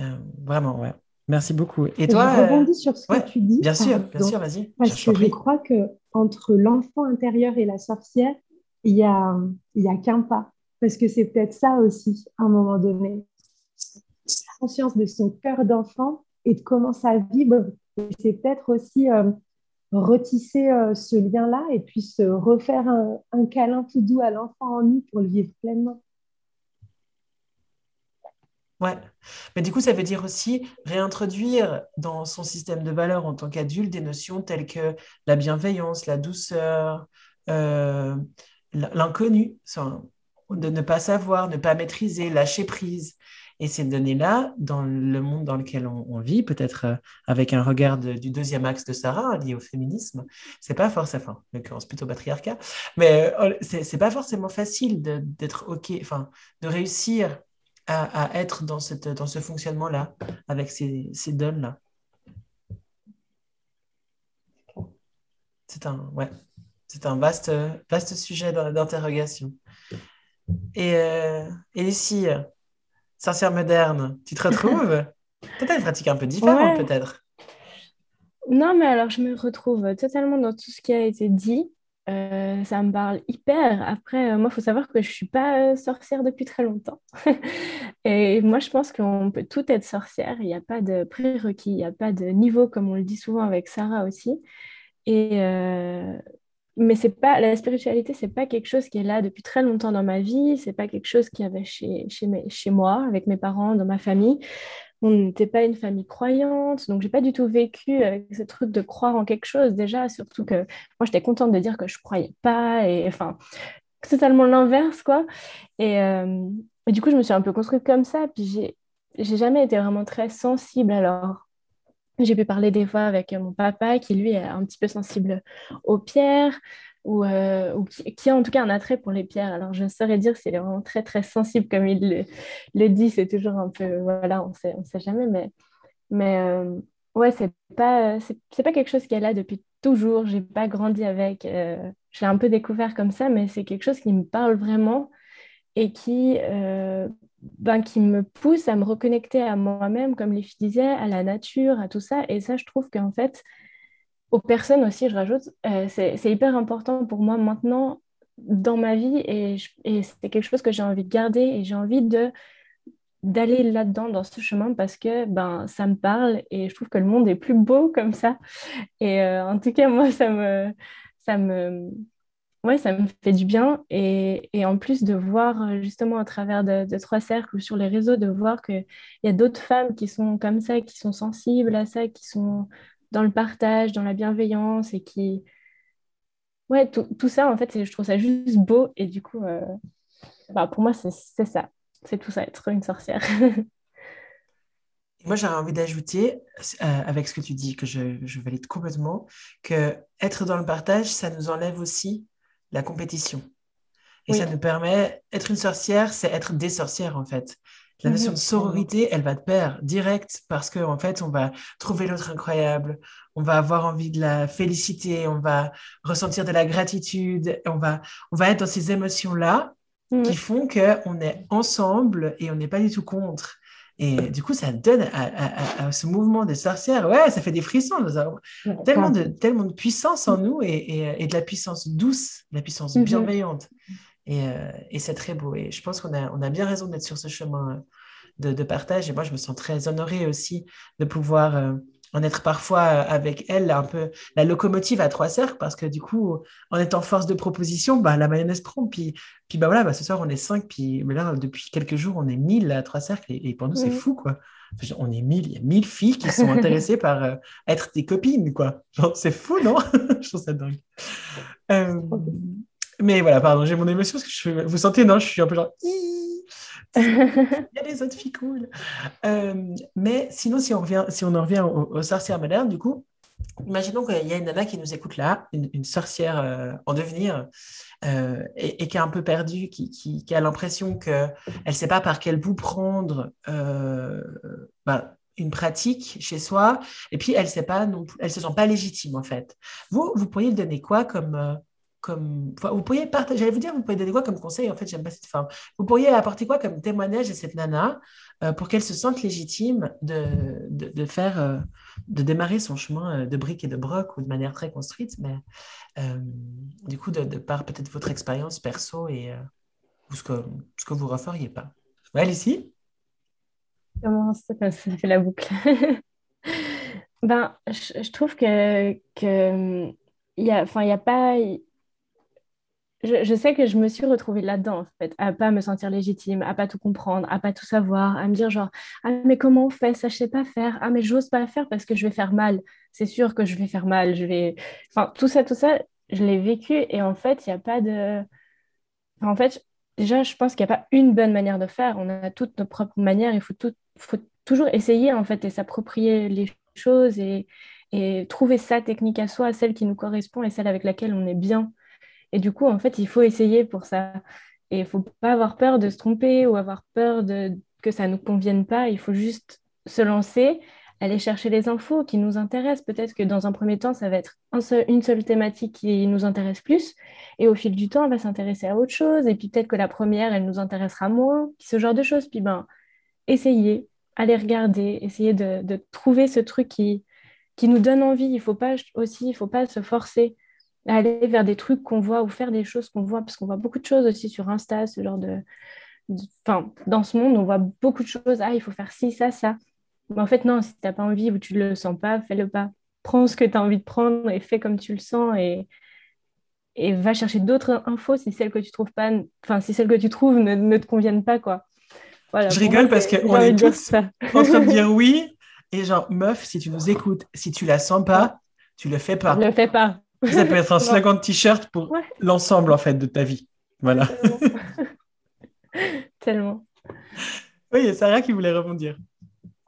Euh, vraiment, ouais. Merci beaucoup. Et toi, je rebondis sur ce que tu dis. Bien sûr, bien sûr, vas-y. Parce que je crois que entre l'enfant intérieur et la sorcière, il y a, il y a qu'un pas. Parce que c'est peut-être ça aussi, à un moment donné. Conscience de son cœur d'enfant et de comment ça vibre. C'est peut-être aussi euh, retisser euh, ce lien-là et puis se refaire un, câlin tout doux à l'enfant en nous pour le vivre pleinement. Ouais, mais du coup, ça veut dire aussi réintroduire dans son système de valeurs en tant qu'adulte des notions telles que la bienveillance, la douceur, euh, l'inconnu, de ne pas savoir, ne pas maîtriser, lâcher prise. Et ces données-là, dans le monde dans lequel on, vit, peut-être euh, avec un regard du deuxième axe de Sarah lié au féminisme, c'est pas forcément, enfin, en l'occurrence plutôt patriarcat, mais euh, c'est pas forcément facile d'être OK, enfin, de réussir à, être dans, cette, dans ce fonctionnement-là, avec ces, ces donnes-là. C'est un, ouais, un vaste, vaste sujet d'interrogation. Et, euh, sorcière moderne, tu te retrouves? Peut-être une pratique un peu différente, peut-être. Non, mais alors je me retrouve totalement dans tout ce qui a été dit. Euh, ça me parle hyper. Après, euh, moi, il faut savoir que je ne suis pas euh, sorcière depuis très longtemps. et moi, je pense qu'on peut tout être sorcière. Il n'y a pas de prérequis, il n'y a pas de niveau, comme on le dit souvent avec Sarah aussi. Et mais c'est pas la spiritualité c'est pas quelque chose qui est là depuis très longtemps dans ma vie. C'est pas quelque chose qui avait chez, chez, chez moi avec mes parents dans ma famille. On n'était pas une famille croyante donc j'ai pas du tout vécu avec ce truc de croire en quelque chose. Déjà surtout que moi j'étais contente de dire que je croyais pas et enfin totalement l'inverse quoi. Et, euh, et, du coup je me suis un peu construite comme ça. Puis j'ai j'ai jamais été vraiment très sensible. Alors j'ai pu parler des fois avec mon papa qui, lui, est un petit peu sensible aux pierres ou, euh, qui, a en tout cas un attrait pour les pierres. Alors, je saurais dire s'il est vraiment très, très sensible comme il le, dit. C'est toujours un peu, voilà, on sait, ne sait jamais. Mais, mais euh, ouais, c'est pas, c'est, pas quelque chose qui est là depuis toujours. J'ai pas grandi avec. Euh, je l'ai un peu découvert comme ça, mais c'est quelque chose qui me parle vraiment et qui, ben, qui me pousse à me reconnecter à moi-même, comme les filles disaient, à la nature, à tout ça. Et ça, je trouve qu'en fait, aux personnes aussi, je rajoute, euh, c'est hyper important pour moi maintenant dans ma vie et, et c'est quelque chose que j'ai envie de garder et j'ai envie de d'aller là-dedans dans ce chemin parce que ben ça me parle et je trouve que le monde est plus beau comme ça et euh, en tout cas moi ça me ça me ouais, ça me fait du bien. Et, et, en plus de voir euh, justement à travers de, trois cercles ou sur les réseaux, de voir qu'il y a d'autres femmes qui sont comme ça, qui sont sensibles à ça, qui sont dans le partage, dans la bienveillance et qui... Ouais, tout, tout ça, en fait, je trouve ça juste beau. Et du coup, euh, bah, pour moi, c'est ça. C'est tout ça, être une sorcière. Moi, j'aurais envie d'ajouter, euh, avec ce que tu dis, que je, je, valide complètement, que être dans le partage, ça nous enlève aussi la compétition. Et ça nous permet, être une sorcière, c'est être des sorcières, en fait. La notion de mhm. sororité, elle va te perdre direct parce qu'en en fait, on va trouver l'autre incroyable, on va avoir envie de la féliciter, on va ressentir de la gratitude, on va, on va être dans ces émotions-là mhm. qui font qu'on est ensemble et on n'est pas du tout contre. Et du coup, ça donne à, ce mouvement des sorcières, ouais, ça fait des frissons. Nous avons tellement de, tellement de puissance en nous et, et, de la puissance douce, de la puissance mhm. bienveillante. Euh, et, c'est très beau. Et je pense qu'on a, on a bien raison d'être sur ce chemin de, de, partage. Et moi, je me sens très honorée aussi de pouvoir euh, en être parfois euh, avec elle un peu la locomotive à trois cercles parce que du coup, en étant force de proposition, bah, la mayonnaise prend. Puis, puis bah, voilà, bah, ce soir, on est cinq. Puis mais là, depuis quelques jours, on est mille à trois cercles. Et, pour nous, c'est fou, quoi. On est mille, il y a mille filles qui sont intéressées par être des copines, quoi. c'est fou, non? Je trouve ça dingue. Mais voilà, pardon, j'ai mon émotion parce que je, vous sentez, non, je suis un peu genre. Il y a des autres filles cool. Euh, mais sinon, si on, revient, si on en revient aux, sorcières modernes, du coup, imaginons qu'il y a une nana qui nous écoute là, une, sorcière euh, en devenir, euh, et, qui est un peu perdue, qui, a l'impression qu'elle ne sait pas par quel bout prendre bah, une pratique chez soi, et puis elle ne se sent pas légitime en fait. Vous, vous pourriez donner quoi comme comme, vous pourriez partager, j'allais vous dire, vous pourriez donner quoi comme conseil, en fait, j'aime pas cette forme. Vous pourriez apporter quoi comme témoignage à cette nana euh, pour qu'elle se sente légitime de, de, faire, euh, de démarrer son chemin euh, de briques et de broc ou de manière très construite, mais du coup, de, par peut-être votre expérience perso et ou ce que, ce que vous referiez pas. Ouais, ici Comment ça, ça fait la boucle Ben, je, trouve que, que il y a, a pas, je, sais que je me suis retrouvée là-dedans, en fait, à pas me sentir légitime, à pas tout comprendre, à pas tout savoir, à me dire genre, ah mais comment on fait? Ça, je sais pas faire, ah mais j'ose pas faire parce que je vais faire mal, c'est sûr que je vais faire mal, je vais, enfin tout ça, tout ça, je l'ai vécu et en fait, il n'y a pas de, en fait, déjà, je pense qu'il n'y a pas une bonne manière de faire, on a toutes nos propres manières, il faut toujours essayer en fait et s'approprier les choses et, et trouver sa technique à soi, celle qui nous correspond et celle avec laquelle on est bien. Et du coup, en fait, il faut essayer pour ça. Et il ne faut pas avoir peur de se tromper ou avoir peur que ça ne nous convienne pas. Il faut juste se lancer, aller chercher les infos qui nous intéressent. Peut-être que dans un premier temps, ça va être une seule thématique qui nous intéresse plus. Et au fil du temps, on va s'intéresser à autre chose. Et puis peut-être que la première, elle nous intéressera moins. ce genre de choses. Puis ben, essayer, aller regarder, essayer de, de trouver ce truc qui, qui nous donne envie. Il faut pas aussi, il faut pas se forcer aller vers des trucs qu'on voit ou faire des choses qu'on voit, parce qu'on voit beaucoup de choses aussi sur Insta, ce genre de... Enfin, dans ce monde, on voit beaucoup de choses. Ah, il faut faire ci, ça, ça. Mais en fait, non, si tu n'as pas envie ou tu ne le sens pas, fais-le pas. Prends ce que tu as envie de prendre et fais comme tu le sens et, et va chercher d'autres infos si celles que tu trouves pas, enfin, si celles que tu trouves ne, ne te conviennent pas, quoi. Voilà, je rigole parce qu'on est tous en train de dire oui. Et genre, meuf, si tu nous écoutes, si tu la sens pas, tu le fais pas. Le fais pas. Ça peut être un slogan de t-shirt pour l'ensemble en fait de ta vie. Voilà. Tellement. Oui, il y a Sarah qui voulait rebondir.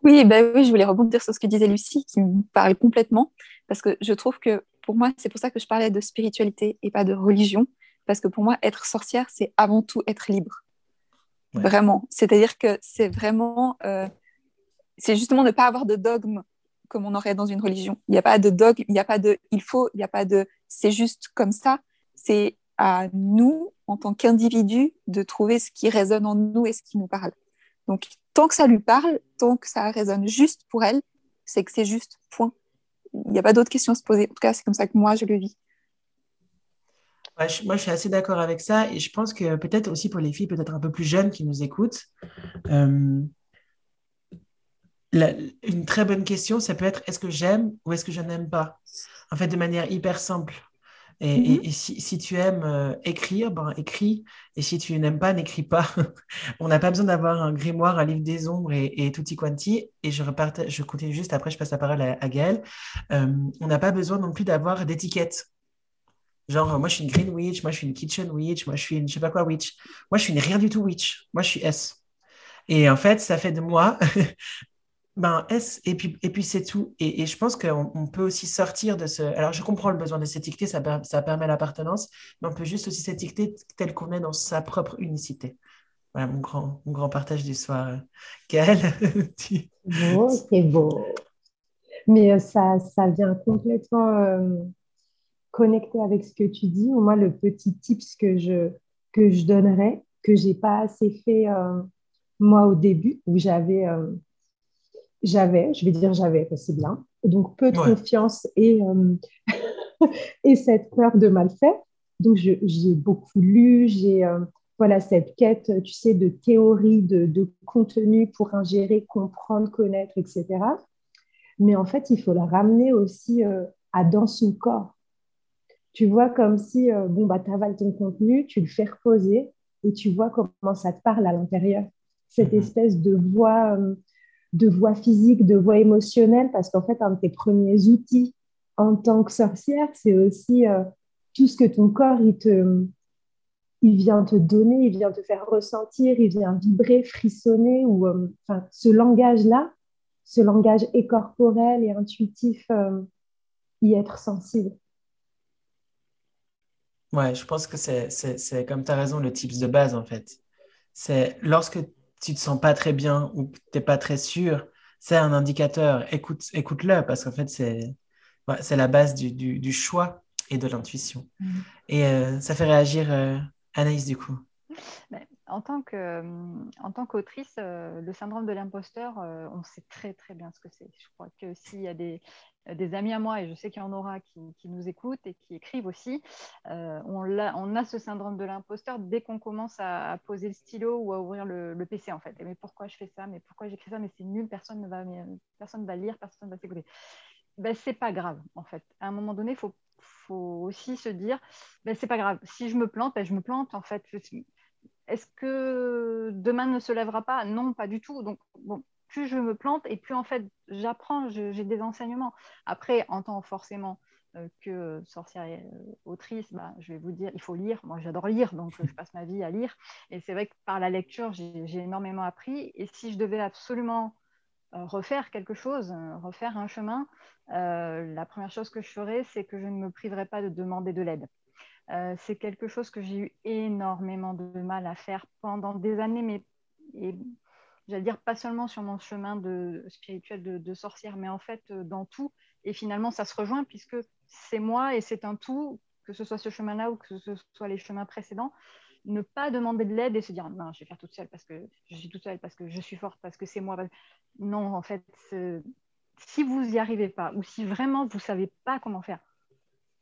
Oui, oui, je voulais rebondir sur ce que disait Lucie, qui me parle complètement, parce que je trouve que pour moi, c'est pour ça que je parlais de spiritualité et pas de religion, parce que pour moi, être sorcière, c'est avant tout être libre. Vraiment. C'est-à-dire que c'est vraiment, euh, c'est justement ne pas avoir de dogme comme on aurait dans une religion. Il n'y a pas de dogme, il n'y a pas de il faut, il n'y a pas de c'est juste comme ça. C'est à nous, en tant qu'individus, de trouver ce qui résonne en nous et ce qui nous parle. Donc, tant que ça lui parle, tant que ça résonne juste pour elle, c'est que c'est juste, point. Il n'y a pas d'autres questions à se poser. En tout cas, c'est comme ça que moi, je le vis. moi, je suis assez d'accord avec ça. Et je pense que peut-être aussi pour les filles, peut-être un peu plus jeunes qui nous écoutent, euh, une très bonne question, ça peut être est-ce que j'aime ou est-ce que je n'aime pas? En fait, de manière hyper simple. Et, mhm. si, tu aimes euh, écrire, ben écris. Et si tu n'aimes pas, n'écris pas. on n'a pas besoin d'avoir un grimoire, un livre des ombres et, et tutti quanti. Et je reparte, je continue juste après, je passe la parole à, Gaëlle. Euh, on n'a pas besoin non plus d'avoir d'étiquette. Genre, moi, je suis une green witch, moi, je suis une kitchen witch, moi, je suis une je sais pas quoi witch. Moi, je suis une rien du tout witch. Moi, je suis S. Et en fait, ça fait de moi ben, et puis, et puis c'est tout. Et, et je pense qu'on on peut aussi sortir de ce. Alors, je comprends le besoin de s'étiqueter, ça, ça permet l'appartenance, mais on peut juste aussi s'étiqueter tel qu'on est dans sa propre unicité. Voilà mon grand, mon grand partage du soir. Gaël, tu- Beau, c'est beau. Mais euh, ça, ça vient complètement euh, connecter avec ce que tu dis. Moi, le petit tips que je, que je donnerais, que j'ai pas assez fait euh, moi au début, où j'avais, euh, j'avais, je vais dire j'avais, parce que c'est bien, donc peu de Ouais. confiance et, euh, et cette peur de mal faire. Donc, j'ai beaucoup lu, j'ai euh, voilà, cette quête, tu sais, de théorie, de, de contenu pour ingérer, comprendre, connaître, etc. Mais en fait, il faut la ramener aussi euh, à dans son corps. Tu vois, comme si, bon, bah, tu avales ton contenu, tu le fais reposer et tu vois comment ça te parle à l'intérieur. Cette Mhm. espèce de voix, de voix physique, de voix émotionnelle, parce qu'en fait, un de tes premiers outils en tant que sorcière, c'est aussi euh, tout ce que ton corps, il te, il vient te donner, il vient te faire ressentir, il vient vibrer, frissonner, ou euh, ce langage-là, ce langage écorporel et intuitif, euh, y être sensible. Ouais, je pense que c'est comme tu as raison, le tips de base en fait. C'est lorsque tu te sens pas très bien ou que t'es pas très sûr, c'est un indicateur. Écoute, écoute-le parce qu'en fait, c'est, ouais, c'est la base du, du, du choix et de l'intuition. Mhm. Et euh, ça fait réagir euh, Anaïs du coup. Euh, en tant qu'autrice, euh, le syndrome de l'imposteur, euh, on sait très très bien ce que c'est. Je crois que s'il y a des, amis à moi, et je sais qu'il y en aura qui, nous écoutent et qui écrivent aussi, on, a ce syndrome de l'imposteur dès qu'on commence à, poser le stylo ou à ouvrir le, PC en fait. Mais pourquoi je fais ça? Mais pourquoi j'écris ça? Mais c'est nul, personne ne va, lire, personne ne va s'écouter. Ben, c'est pas grave en fait. À un moment donné, il faut, faut aussi se dire, ben, c'est pas grave. Si je me plante, ben, je me plante en fait. Est-ce que demain ne se lèvera pas? Non, pas du tout. Donc, plus je me plante et plus en fait j'apprends, j'ai des enseignements. Après, en tant forcément euh, que sorcière et euh, autrice, bah, je vais vous dire, il faut lire. Moi, j'adore lire, donc euh, je passe ma vie à lire. Et c'est vrai que par la lecture, j'ai énormément appris. Et si je devais absolument refaire quelque chose, refaire un chemin, la première chose que je ferais, c'est que je ne me priverais pas de demander de l'aide. Euh, c'est quelque chose que j'ai eu énormément de mal à faire pendant des années, mais et, j'allais dire pas seulement sur mon chemin de, spirituel de, de sorcière, mais en fait euh, dans tout. Et finalement, ça se rejoint puisque c'est moi et c'est un tout, que ce soit ce chemin-là ou que ce soit les chemins précédents. Ne pas demander de l'aide et se dire non, je vais faire toute seule parce que je suis toute seule, parce que je suis forte, parce que c'est moi. Non, en fait, si vous n'y arrivez pas ou si vraiment vous ne savez pas comment faire,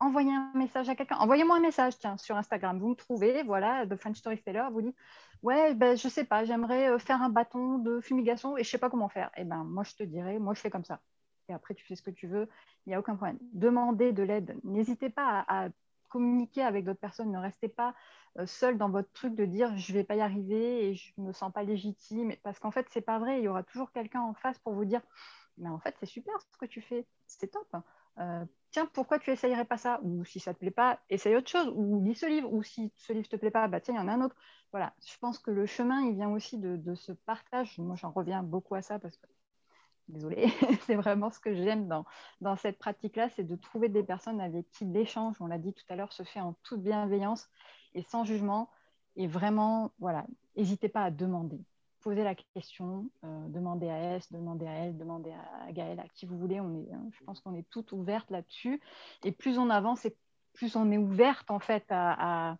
envoyez un message à quelqu'un. Envoyez-moi un message, tiens, sur Instagram. Vous me trouvez, voilà, The French Storyteller, vous dites, ouais, ben, je sais pas, j'aimerais faire un bâton de fumigation et je sais pas comment faire. Eh ben, moi, je te dirais, moi, je fais comme ça. Et après, tu fais ce que tu veux, il n'y a aucun problème. Demandez de l'aide. N'hésitez pas à, communiquer avec d'autres personnes. Ne restez pas euh, seul dans votre truc de dire, je vais pas y arriver et je me sens pas légitime. Parce qu'en fait, c'est pas vrai. Il y aura toujours quelqu'un en face pour vous dire, mais en fait, c'est super ce que tu fais. C'est top. Euh, tiens, pourquoi tu essayerais pas ça? Ou si ça te plaît pas, essaye autre chose, ou lis ce livre, ou si ce livre te plaît pas, bah tiens, il y en a un autre. Voilà, je pense que le chemin, il vient aussi de, de ce partage. Moi, j'en reviens beaucoup à ça parce que, désolée, c'est vraiment ce que j'aime dans, dans cette pratique-là, c'est de trouver des personnes avec qui l'échange, on l'a dit tout à l'heure, se fait en toute bienveillance et sans jugement. Et vraiment, voilà, n'hésitez pas à demander poser la question, euh, demandez à S, demandez à elle, demandez à Gaëlle, à qui vous voulez. On est, je pense qu'on est toutes ouvertes là-dessus. Et plus on avance, plus on est ouverte en fait à. à...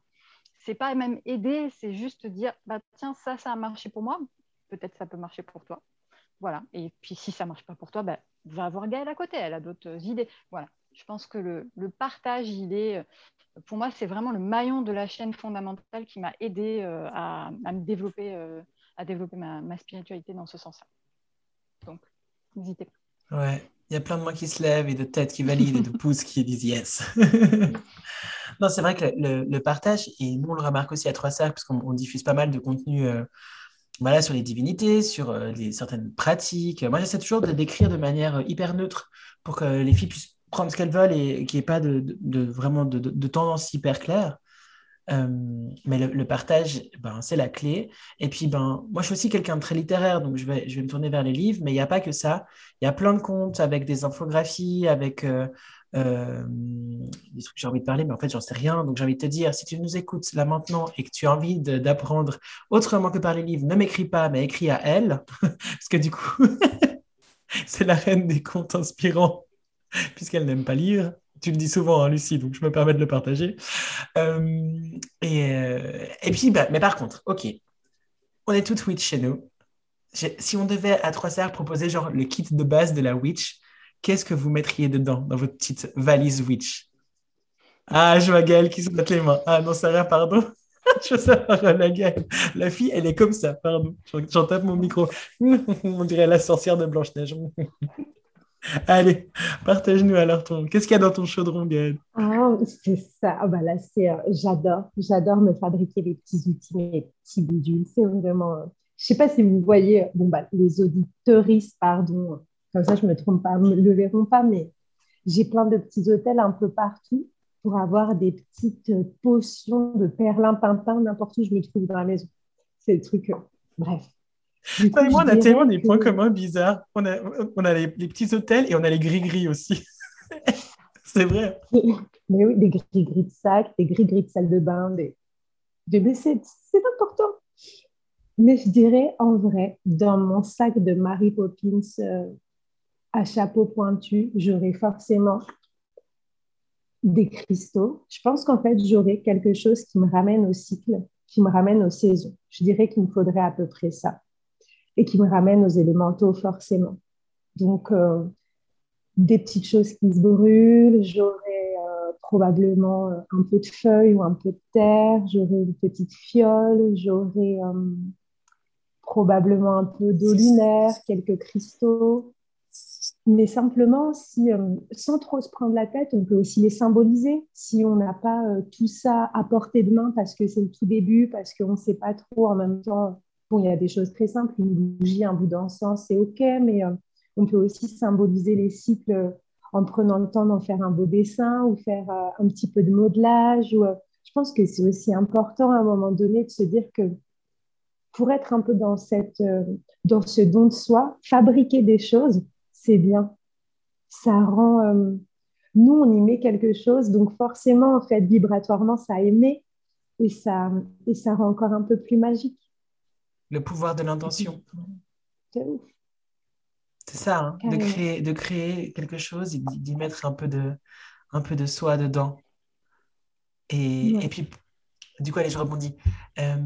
C'est pas même aider, c'est juste dire bah, tiens, ça, ça a marché pour moi, peut-être ça peut marcher pour toi. Voilà. Et puis si ça marche pas pour toi, bah, va voir Gaëlle à côté, elle a d'autres idées. Voilà. Je pense que le, partage, il est pour moi, c'est vraiment le maillon de la chaîne fondamentale qui m'a aidé euh, à, à, me développer, euh, à développer ma, ma, spiritualité dans ce sens-là. Donc, n'hésitez pas. Ouais, il y a plein de mains qui se lèvent et de têtes qui valident et de pouces qui disent yes. non, c'est vrai que le, le, partage, et nous on le remarque aussi à Trois Cercles, parce qu'on diffuse pas mal de contenu euh, voilà, sur les divinités, sur euh, les, certaines pratiques. Moi, j'essaie toujours de décrire de manière hyper neutre pour que les filles puissent prendre ce qu'elles veulent et, qu'il n'y ait pas de, de, vraiment de, de, tendance hyper claire. Euh, mais le, partage, ben, c'est la clé. Et puis, ben, moi, je suis aussi quelqu'un de très littéraire, donc je vais, je vais me tourner vers les livres, mais il n'y a pas que ça. Il y a plein de comptes avec des infographies, avec euh, euh, des trucs que j'ai envie de parler, mais en fait, j'en sais rien. Donc, j'ai envie de te dire, si tu nous écoutes là maintenant et que tu as envie d'apprendre autrement que par les livres, ne m'écris pas, mais écris à elle, parce que du coup, c'est la reine des contes inspirants, puisqu'elle n'aime pas lire. Tu le dis souvent, hein, Lucie, donc je me permets de le partager. Euh, et, euh, et, puis, bah, mais par contre, ok, on est toutes witch chez nous. Si on devait à trois serres proposer genre le kit de base de la witch, qu'est-ce que vous mettriez dedans dans votre petite valise witch? Ah, je vois Gaëlle qui se met les mains. Ah non, Sarah, pardon. je pas, la Gaëlle. La fille, elle est comme ça, pardon. J'en tape mon micro. on dirait la sorcière de Blanche-Neige. Allez, partage-nous alors ton. Qu'est-ce qu'il y a dans ton chaudron, Gaëlle? Ah, c'est ça. Ah, bah là, c'est. Euh, j'adore. J'adore me fabriquer des petits outils, mes petits bidules. C'est vraiment. Euh, je sais pas si vous voyez. Bon, bah, les auditeuristes, pardon. Comme ça, je me trompe pas, ne le verront pas, mais j'ai plein de petits hôtels un peu partout pour avoir des petites potions de perlimpinpin n'importe où je me trouve dans la maison. C'est le truc. Euh, bref, moi, on a tellement des points communs bizarres. On a, on a les, petits hôtels et on a les gris-gris aussi. c'est vrai. Mais oui, des gris-gris de sac, des gris-gris de salle de bain, des... des... c'est important. Mais je dirais, en vrai, dans mon sac de Mary Poppins euh, à chapeau pointu, j'aurais forcément des cristaux. Je pense qu'en fait, j'aurais quelque chose qui me ramène au cycle, qui me ramène aux saisons. Je dirais qu'il me faudrait à peu près ça et qui me ramène aux élémentaux forcément. Donc, euh, des petites choses qui se brûlent, j'aurai euh, probablement euh, un peu de feuilles ou un peu de terre, j'aurai une petite fiole, j'aurai probablement un peu d'eau lunaire, quelques cristaux. Mais simplement, si, sans trop se prendre la tête, on peut aussi les symboliser. Si on n'a pas tout ça à portée de main parce que c'est le tout début, parce qu'on ne sait pas trop en même temps Bon, il y a des choses très simples, une bougie, un bout d'encens, c'est OK, mais euh, on peut aussi symboliser les cycles euh, en prenant le temps d'en faire un beau dessin ou faire euh, un petit peu de modelage. Ou, je pense que c'est aussi important à un moment donné de se dire que pour être un peu dans, cette, dans ce don de soi, fabriquer des choses, c'est bien. Ça rend... nous, on y met quelque chose, donc forcément, en fait, vibratoirement, ça émet et ça, et ça rend encore un peu plus magique le pouvoir de l'intention. C'est ça, hein, de, créer, de créer quelque chose et d'y mettre un peu de, un peu de soi dedans. Et, et puis, du coup, allez, je rebondis. Euh,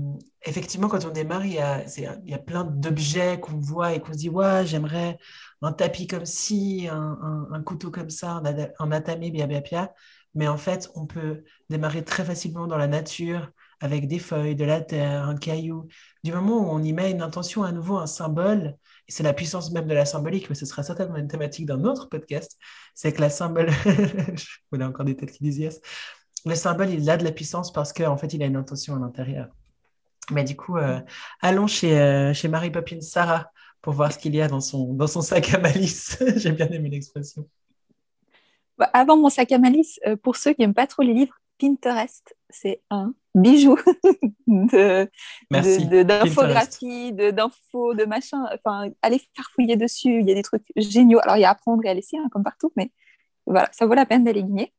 effectivement, quand on démarre, il y a, il y a plein d'objets qu'on voit et qu'on se dit, ouais, j'aimerais un tapis comme ci, un, un, couteau comme ça, un, atamé, bien, bien, bien. Mais en fait, on peut démarrer très facilement dans la nature, avec des feuilles, de la terre, un caillou. Du moment où on y met une intention, à nouveau un symbole, et c'est la puissance même de la symbolique, mais ce sera certainement une thématique d'un autre podcast, c'est que la symbole, on a encore des têtes qui disent yes, le symbole, il a de la puissance parce qu'en en fait, il a une intention à l'intérieur. Mais du coup, euh, allons chez, euh, chez Marie Poppins Sarah pour voir ce qu'il y a dans son, dans son sac à malice. J'ai bien aimé l'expression. Bah, avant mon sac à malice, euh, pour ceux qui n'aiment pas trop les livres, Pinterest, c'est un bijou de, d'infographie, de, d'infos, de machin. Enfin, allez faire fouiller dessus, il y a des trucs géniaux. Alors, il y a à apprendre et à laisser, hein, comme partout, mais voilà, ça vaut la peine d'aller guigner.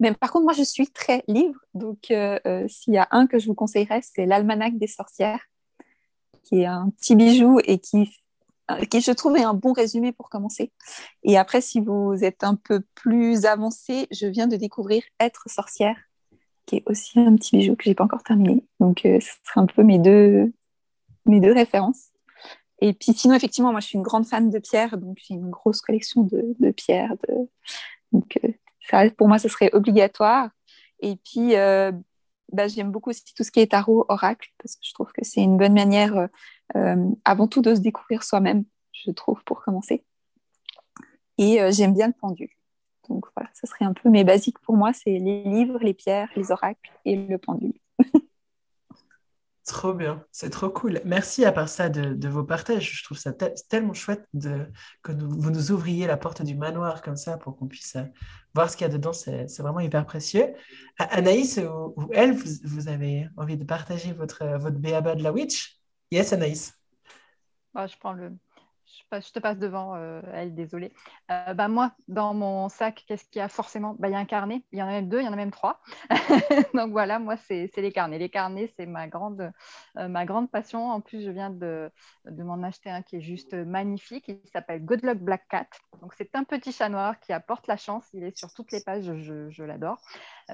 Mais par contre, moi, je suis très livre. Donc, euh, euh, s'il y a un que je vous conseillerais, c'est l'Almanach des sorcières, qui est un petit bijou et qui, qui, je trouve, est un bon résumé pour commencer. Et après, si vous êtes un peu plus avancé, je viens de découvrir Être sorcière qui est aussi un petit bijou que j'ai pas encore terminé. Donc, euh, ce serait un peu mes deux, mes deux références. Et puis, sinon, effectivement, moi, je suis une grande fan de pierres, donc j'ai une grosse collection de, pierres. Donc, euh, pour moi, ce serait obligatoire. Et puis, euh, bah, j'aime beaucoup aussi tout ce qui est tarot, oracle, parce que je trouve que c'est une bonne manière, avant tout, de se découvrir soi-même, je trouve, pour commencer. Et j'aime bien le pendule. Donc voilà, ce serait un peu mes basiques pour moi, c'est les livres, les pierres, les oracles et le pendule. Trop bien, c'est trop cool. Merci à part ça de, vos partages. Je trouve ça tellement chouette de, que vous nous ouvriez la porte du manoir comme ça pour qu'on puisse euh, voir ce qu'il y a dedans. C'est vraiment hyper précieux. Anaïs ou, elle, vous, avez envie de partager votre, votre béaba de la witch? Yes, Anaïs. Bah, je prends le, je, te passe devant, euh, elle, désolée. Euh, bah, moi, dans mon sac, qu'est-ce qu'il y a forcément? Bah, Il y a un carnet, il y en a même deux, il y en a même trois. Donc voilà, moi, c'est les carnets. Les carnets, c'est ma, grande, euh, ma grande passion. En plus, je viens de, m'en acheter un qui est juste magnifique. Il s'appelle Good Luck Black Cat. Donc c'est un petit chat noir qui apporte la chance. Il est sur toutes les pages, je l'adore.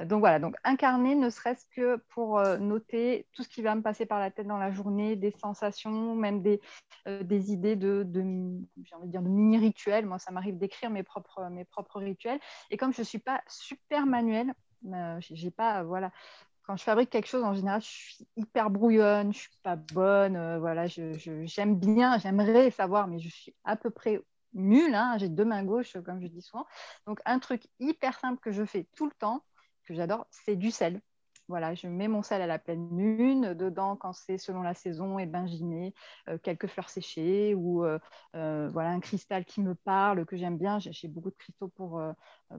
Donc voilà, donc un carnet, ne serait-ce que pour noter tout ce qui va me passer par la tête dans la journée, des sensations, même des, des idées de, j'ai envie de dire, de mini-rituels. Moi, ça m'arrive d'écrire mes propres, mes propres rituels. Et comme je ne suis pas super manuelle, euh, j'ai pas, voilà, quand je fabrique quelque chose, en général, je suis hyper brouillonne, je suis pas bonne. Euh, voilà, j'aime bien, j'aimerais savoir, mais je suis à peu près nulle. Hein. j'ai deux mains gauches, comme je dis souvent. Donc, un truc hyper simple que je fais tout le temps, que j'adore, c'est du sel. Voilà, je mets mon sel à la pleine lune. Dedans, quand c'est selon la saison, et eh ben, j'y mets euh, quelques fleurs séchées ou euh, euh, voilà, un cristal qui me parle, que j'aime bien. J'ai beaucoup de cristaux pour,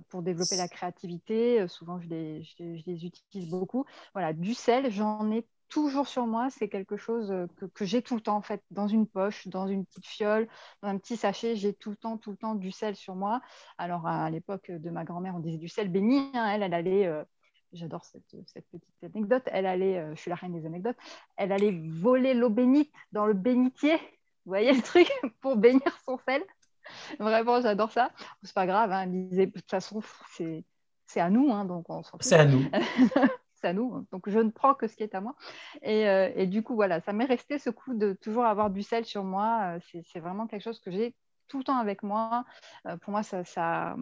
pour développer la créativité. souvent, je les, je, les, utilise beaucoup. Voilà, du sel, j'en ai toujours sur moi. C'est quelque chose que, que j'ai tout le temps, en fait, dans une poche, dans une petite fiole, dans un petit sachet. J'ai tout le temps, tout le temps du sel sur moi. Alors, à, l'époque de ma grand-mère, on disait du sel béni. Hein. elle, elle allait j'adore cette, petite anecdote, elle allait, euh, je suis la reine des anecdotes, elle allait voler l'eau bénite dans le bénitier, vous voyez le truc, pour bénir son sel. Vraiment, j'adore ça. C'est pas grave, hein, de toute façon, c'est, à nous, hein, donc on C'est à nous. à nous, donc je ne prends que ce qui est à moi. Et, euh, et du coup, voilà, ça m'est resté ce coup de toujours avoir du sel sur moi. Euh, c'est vraiment quelque chose que j'ai tout le temps avec moi. Euh, pour moi, ça,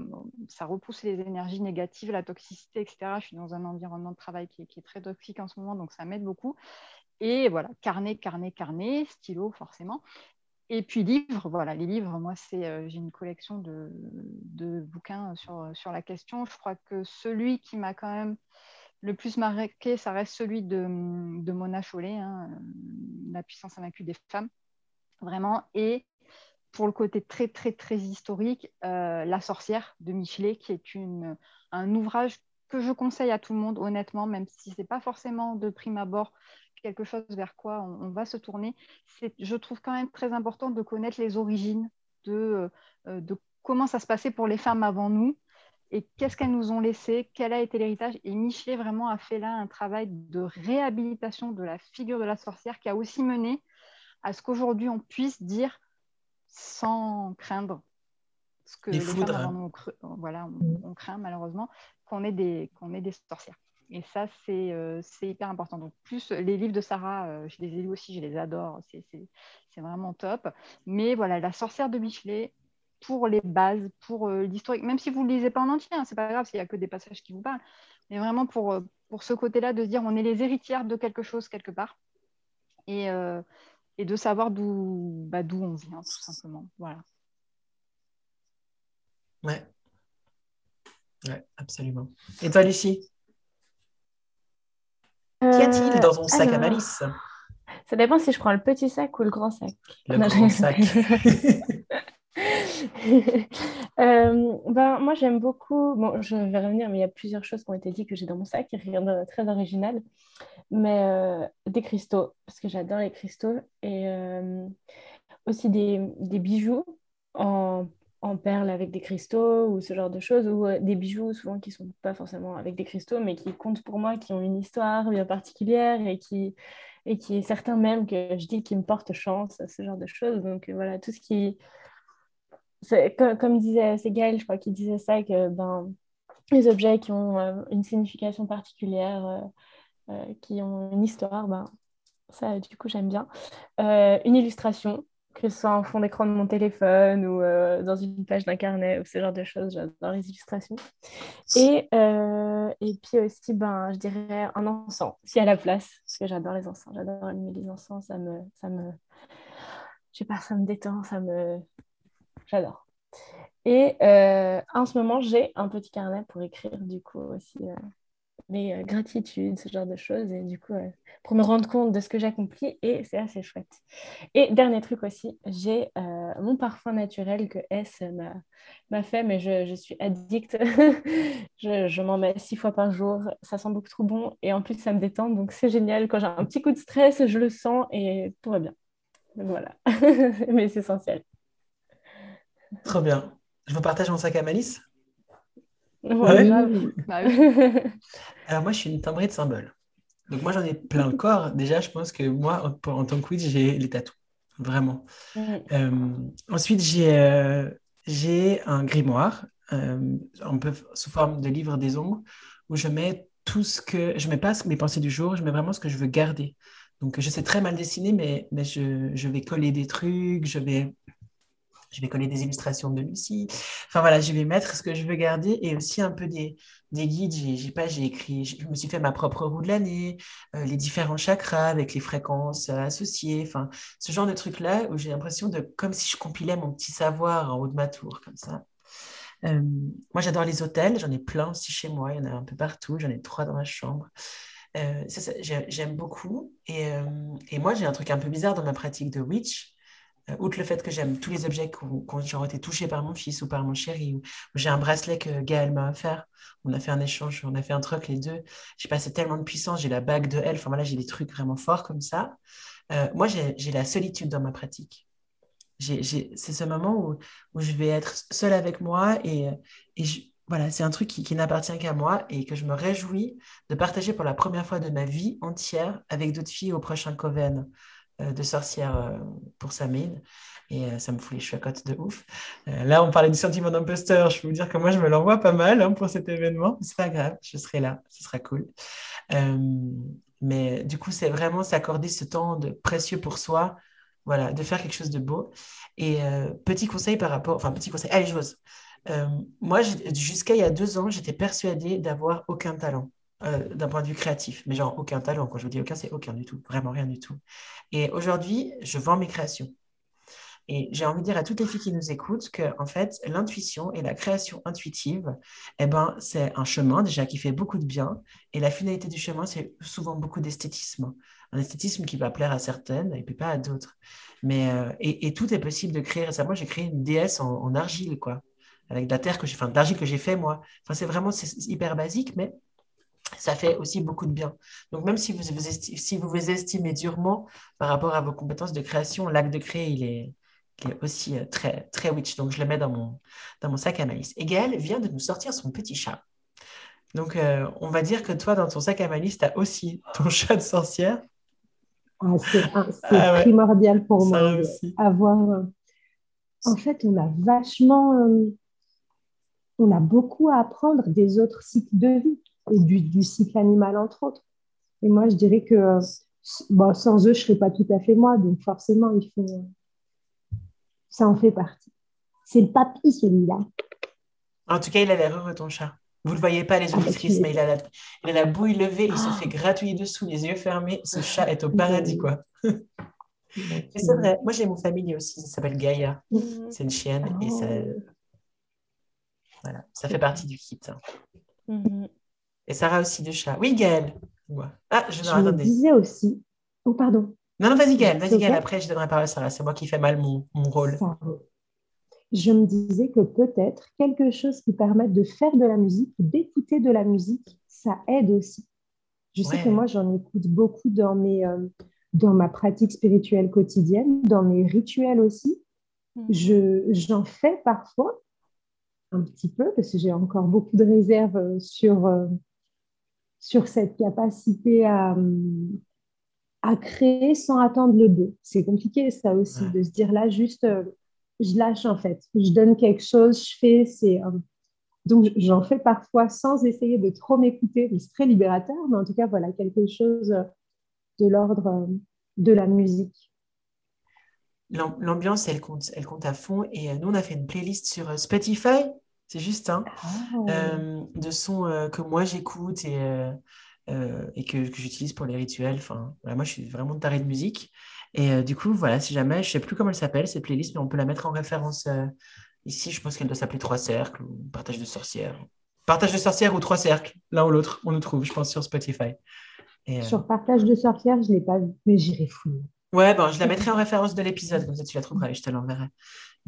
repousse les énergies négatives, la toxicité, etc. Je suis dans un environnement de travail qui est, très toxique en ce moment, donc ça m'aide beaucoup. Et voilà, carnet, carnet, carnet, stylo forcément. Et puis livres, voilà, les livres, moi, c'est, j'ai une collection de, bouquins sur la question. Je crois que celui qui m'a quand même le plus marqué, ça reste celui de, Mona Chollet, hein, La puissance invaincue des femmes, vraiment. Et pour le côté très, très, très historique, euh, La sorcière de Michelet, qui est un ouvrage que je conseille à tout le monde, honnêtement, même si ce n'est pas forcément de prime abord quelque chose vers quoi on, va se tourner. Je trouve quand même très important de connaître les origines de, euh, de comment ça se passait pour les femmes avant nous et qu'est-ce qu'elles nous ont laissé, quel a été l'héritage? Et Michelet vraiment a fait là un travail de réhabilitation de la figure de la sorcière qui a aussi mené à ce qu'aujourd'hui on puisse dire sans craindre ce que les, femmes avant voilà, on, craint malheureusement qu'on ait, des, qu'on ait des sorcières. Et ça, c'est, euh, c'est hyper important. Donc, plus les livres de Sarah, euh, je les ai lus aussi, je les adore, c'est, c'est, c'est vraiment top. Mais voilà, La sorcière de Michelet, pour les bases, pour euh, l'historique, même si vous ne le lisez pas en entier, hein, c'est pas grave s'il n'y a que des passages qui vous parlent, mais vraiment pour, pour ce côté-là de se dire on est les héritières de quelque chose quelque part. Et, et de savoir d'où bah, d'où on vient, tout simplement. Voilà. Ouais. Ouais, absolument. Et toi, Lucie? Euh, Qu'y a-t-il dans ton sac à malice? Ça dépend si je prends le petit sac ou le grand sac. Le grand sac. Euh, ben, moi, j'aime beaucoup. Bon, je vais revenir, mais il y a plusieurs choses qui ont été dites que j'ai dans mon sac, rien de très original. Mais euh, des cristaux, parce que j'adore les cristaux. Et euh, aussi des, des bijoux en, en, perles avec des cristaux ou ce genre de choses. Ou des bijoux, souvent, qui ne sont pas forcément avec des cristaux, mais qui comptent pour moi, qui ont une histoire bien particulière et qui et qui certains même que je dis qui me portent chance, ce genre de choses. Donc voilà, tout ce qui comme, disait c'est je crois qu'il disait ça, que ben, les objets qui ont euh, une signification particulière, euh, euh, qui ont une histoire, ben, ça, du coup, j'aime bien. une illustration, que ce soit en fond d'écran de mon téléphone ou dans une page d'un carnet ou ce genre de choses, j'adore les illustrations. Et, et puis aussi, ben, je dirais un encens, si à la place, parce que j'adore les encens, j'adore allumer les encens, ça me, ça me, je sais pas, ça me détend, ça me, J'adore. Et euh, en ce moment, j'ai un petit carnet pour écrire, du coup, aussi, euh, mais gratitude, ce genre de choses. Et du coup, pour me rendre compte de ce que j'accomplis, et c'est assez chouette. Et dernier truc aussi, j'ai mon parfum naturel que S m'a fait, mais je, je suis addict. je, je m'en mets six fois par jour, ça sent beaucoup trop bon, et en plus, ça me détend, donc c'est génial. Quand j'ai un petit coup de stress, je le sens et tout va bien. Voilà, mais c'est essentiel. Trop bien. Je vous partage mon sac à malice Ouais. Bah Alors moi, je suis une timbrée de symboles. Donc moi, j'en ai plein le corps. Déjà, je pense que moi, en, en tant que witch, j'ai les tatous. Vraiment. Euh, ensuite, j'ai euh, j'ai un grimoire, euh, un peu sous forme de livre des ombres, où je mets tout ce que... Je mets pas mes pensées du jour, je mets vraiment ce que je veux garder. Donc, je sais très mal dessiner, mais, mais je, je vais coller des trucs, je vais je vais coller des illustrations de Lucie. Enfin voilà, je vais mettre ce que je veux garder et aussi un peu des, des guides. J'ai pas, j'ai écrit, je me suis fait ma propre roue de l'année, euh, les différents chakras avec les fréquences euh, associées. Enfin, ce genre de trucs là où j'ai l'impression de comme si je compilais mon petit savoir en haut de ma tour comme ça. Euh, moi, j'adore les hôtels. J'en ai plein aussi chez moi. Il y en a un peu partout. J'en ai trois dans ma chambre. j'aime beaucoup. Et, et moi, j'ai un truc un peu bizarre dans ma pratique de witch outre le fait que j'aime tous les objets qui ont, été touchés par mon fils ou par mon chéri, j'ai un bracelet que Gaël m'a offert, on a fait un échange, on a fait un truc les deux, j'ai passé tellement de puissance, j'ai la bague de elle, enfin voilà, j'ai des trucs vraiment forts comme ça. Euh, moi, j'ai la solitude dans ma pratique. C'est ce moment où, je vais être seule avec moi et, et voilà, c'est un truc qui, qui n'appartient qu'à moi et que je me réjouis de partager pour la première fois de ma vie entière avec d'autres filles au prochain Coven. Euh, de sorcière euh, pour sa mine. Et euh, ça me fout les chouacottes de ouf. là, on parlait du sentiment d'imposteur. Je peux vous dire que moi, je me l'envoie pas mal hein, pour cet événement. C'est pas grave, je serai là. Ce sera cool. mais du coup, c'est vraiment s'accorder ce temps de précieux pour soi. Voilà, de faire quelque chose de beau. Et petit conseil par rapport, enfin petit conseil, allez, j'ose. moi, jusqu'à il y a deux ans, j'étais persuadée d'avoir aucun talent. Euh, d'un point de vue créatif, mais genre aucun talent. Quand je vous dis aucun, c'est aucun du tout, vraiment rien du tout. Et aujourd'hui, je vends mes créations. Et j'ai envie de dire à toutes les filles qui nous écoutent que, en fait, l'intuition et la création intuitive, eh ben, c'est un chemin déjà qui fait beaucoup de bien. Et la finalité du chemin, c'est souvent beaucoup d'esthétisme. Un esthétisme qui va plaire à certaines et puis pas à d'autres. Mais, euh, et, tout est possible de créer. Récemment, j'ai créé une déesse en, argile, quoi. Avec de la terre que j'ai, enfin, d'argile que j'ai fait, moi. Enfin, c'est vraiment, hyper basique, mais ça fait aussi beaucoup de bien. Donc, même si vous vous, estimez, si vous, vous estimez durement par rapport à vos compétences de création, l'acte de créer, il est, aussi euh, très, très witch. Donc, je le mets dans mon, dans mon sac à maïs. Et Gaëlle vient de nous sortir son petit chat. Donc, euh, on va dire que toi, dans ton sac à maïs, tu as aussi ton chat de sorcière. Ah, c'est ah primordial pour moi avoir. Euh, en fait, on a vachement. on a beaucoup à apprendre des autres cycles de vie et du, cycle animal, entre autres. Et moi, je dirais que bon, sans eux, je ne serais pas tout à fait moi. Donc, forcément, il faut... ça en fait partie. C'est le papy, celui-là. En tout cas, il a l'air heureux, ton chat. Vous ne le voyez pas, les ah, auditrices, mais il a, la, il a la bouille levée, il se fait gratouiller dessous, les yeux fermés. Ce chat est au paradis, quoi. c'est vrai. Moi, j'ai mon familier aussi. Ça s'appelle Gaïa. Mhm. C'est une chienne. Et ça... Oh. Voilà. ça fait partie du kit. Hein. Mhm. Et Sarah aussi de chat. Oui, Gaëlle. Ah, je, je me disais aussi. Oh, pardon. Non, non, vas-y, Gaëlle. Vas-y, Gaëlle. Après, je donnerai la parole à Sarah. C'est moi qui fais mal mon, mon rôle. Je me disais que peut-être quelque chose qui permette de faire de la musique, d'écouter de la musique, ça aide aussi. Je sais que moi, j'en écoute beaucoup dans, mes, euh, dans ma pratique spirituelle quotidienne, dans mes rituels aussi. Hmm. Je, j'en fais parfois, un petit peu, parce que j'ai encore beaucoup de réserves sur, euh, sur cette capacité à, à créer sans attendre le deux. C'est compliqué ça aussi, de se dire là juste, euh, je lâche en fait, je donne quelque chose, je fais, c'est... Euh, donc j'en fais parfois sans essayer de trop m'écouter, c'est très libérateur, mais en tout cas voilà quelque chose de l'ordre euh, de la musique. L'ambiance, elle compte, elle compte à fond. Et nous, on a fait une playlist sur Spotify c'est juste hein, de sons euh, que moi j'écoute et, euh, et que, que j'utilise pour les rituels. Enfin, moi, je suis vraiment tarée de musique. Et du coup, voilà, si jamais, je sais plus comment elle s'appelle, cette playlist, mais on peut la mettre en référence ici. Je pense qu'elle doit s'appeler Trois cercles ou Partage de sorcières. Partage de sorcières ou trois cercles, l'un ou l'autre, on nous trouve, je pense, sur Spotify. Et, sur Partage de sorcières, je ne l'ai pas vu, mais j'irai fouiller. Ouais, bon, je la mettrai en référence de l'épisode, comme ça tu la trouveras et je te l'enverrai.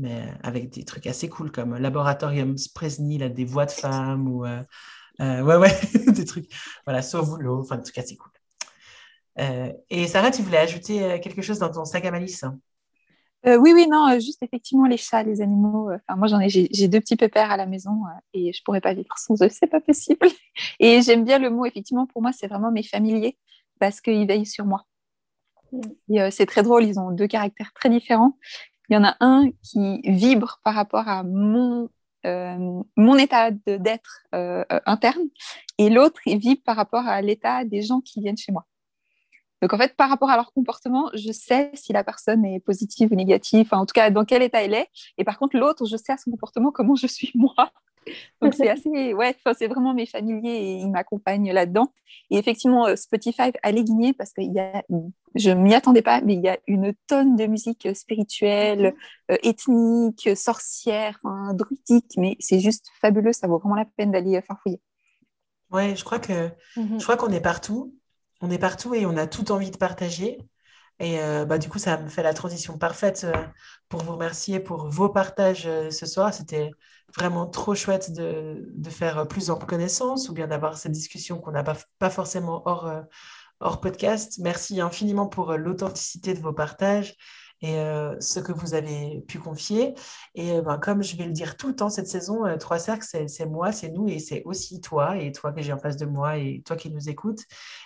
Mais avec des trucs assez cool comme Laboratorium Spresny, là, des voix de femmes ou. Euh, euh, ouais, ouais, des trucs. Voilà, Sauve-l'eau, enfin, des trucs assez cool. Euh, et Sarah, tu voulais ajouter quelque chose dans ton sac à malice oui, oui, non, juste effectivement les chats, les animaux. Enfin, moi, j'en ai, j'ai deux petits pépères à la maison et je pourrais pas vivre sans eux, c'est pas possible. Et j'aime bien le mot, effectivement, pour moi, c'est vraiment mes familiers parce qu'ils veillent sur moi. Euh, c'est très drôle, ils ont deux caractères très différents. Il y en a un qui vibre par rapport à mon, euh, état d'être euh, interne et l'autre, vibre par rapport à l'état des gens qui viennent chez moi. Donc en fait, par rapport à leur comportement, je sais si la personne est positive ou négative, en tout cas dans quel état elle est. Et par contre, l'autre, je sais à son comportement comment je suis moi. Donc c'est assez, ouais, c'est vraiment mes familiers et ils m'accompagnent là-dedans. Et effectivement, euh, Spotify a guigner parce que y a, je m'y attendais pas, mais il y a une tonne de musique spirituelle, euh, ethnique, sorcière, druidique, mais c'est juste fabuleux. Ça vaut vraiment la peine d'aller euh, farfouiller. Ouais, je crois que mhm. je crois qu'on est partout. On est partout et on a tout envie de partager. Et bah, du coup, ça me fait la transition parfaite pour vous remercier pour vos partages ce soir. C'était vraiment trop chouette de, de, faire plus en connaissance ou bien d'avoir cette discussion qu'on n'a pas, pas, forcément hors, euh, hors podcast. Merci infiniment pour euh, l'authenticité de vos partages et euh, ce que vous avez pu confier. Et ben, comme je vais le dire tout le temps cette saison, Trois Cercles, c'est moi, c'est nous et c'est aussi toi et toi que j'ai en face de moi et toi qui nous écoutes.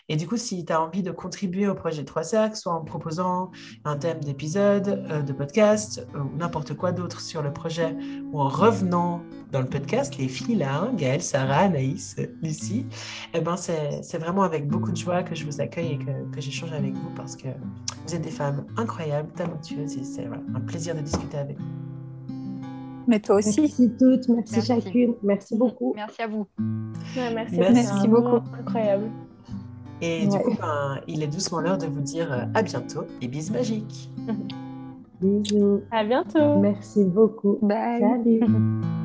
Et du coup, si tu as envie de contribuer au projet Trois Cercles, soit en proposant un thème d'épisode, de podcast ou n'importe quoi d'autre sur le projet ou en revenant dans le podcast, les filles là, hein, Gaëlle, Sarah, Anaïs, Lucie, eh ben c'est vraiment avec beaucoup de joie que je vous accueille et que, que j'échange avec vous parce que vous êtes des femmes incroyables, et c'est un plaisir de discuter avec vous. Mais toi aussi. Merci toutes, merci, chacune, merci beaucoup. Merci à vous. merci, merci beaucoup. Incroyable. Et du coup, ben, il est doucement l'heure de vous dire euh, à bientôt et bis magiques. Bisous. À bientôt. Merci beaucoup. Bye. Salut.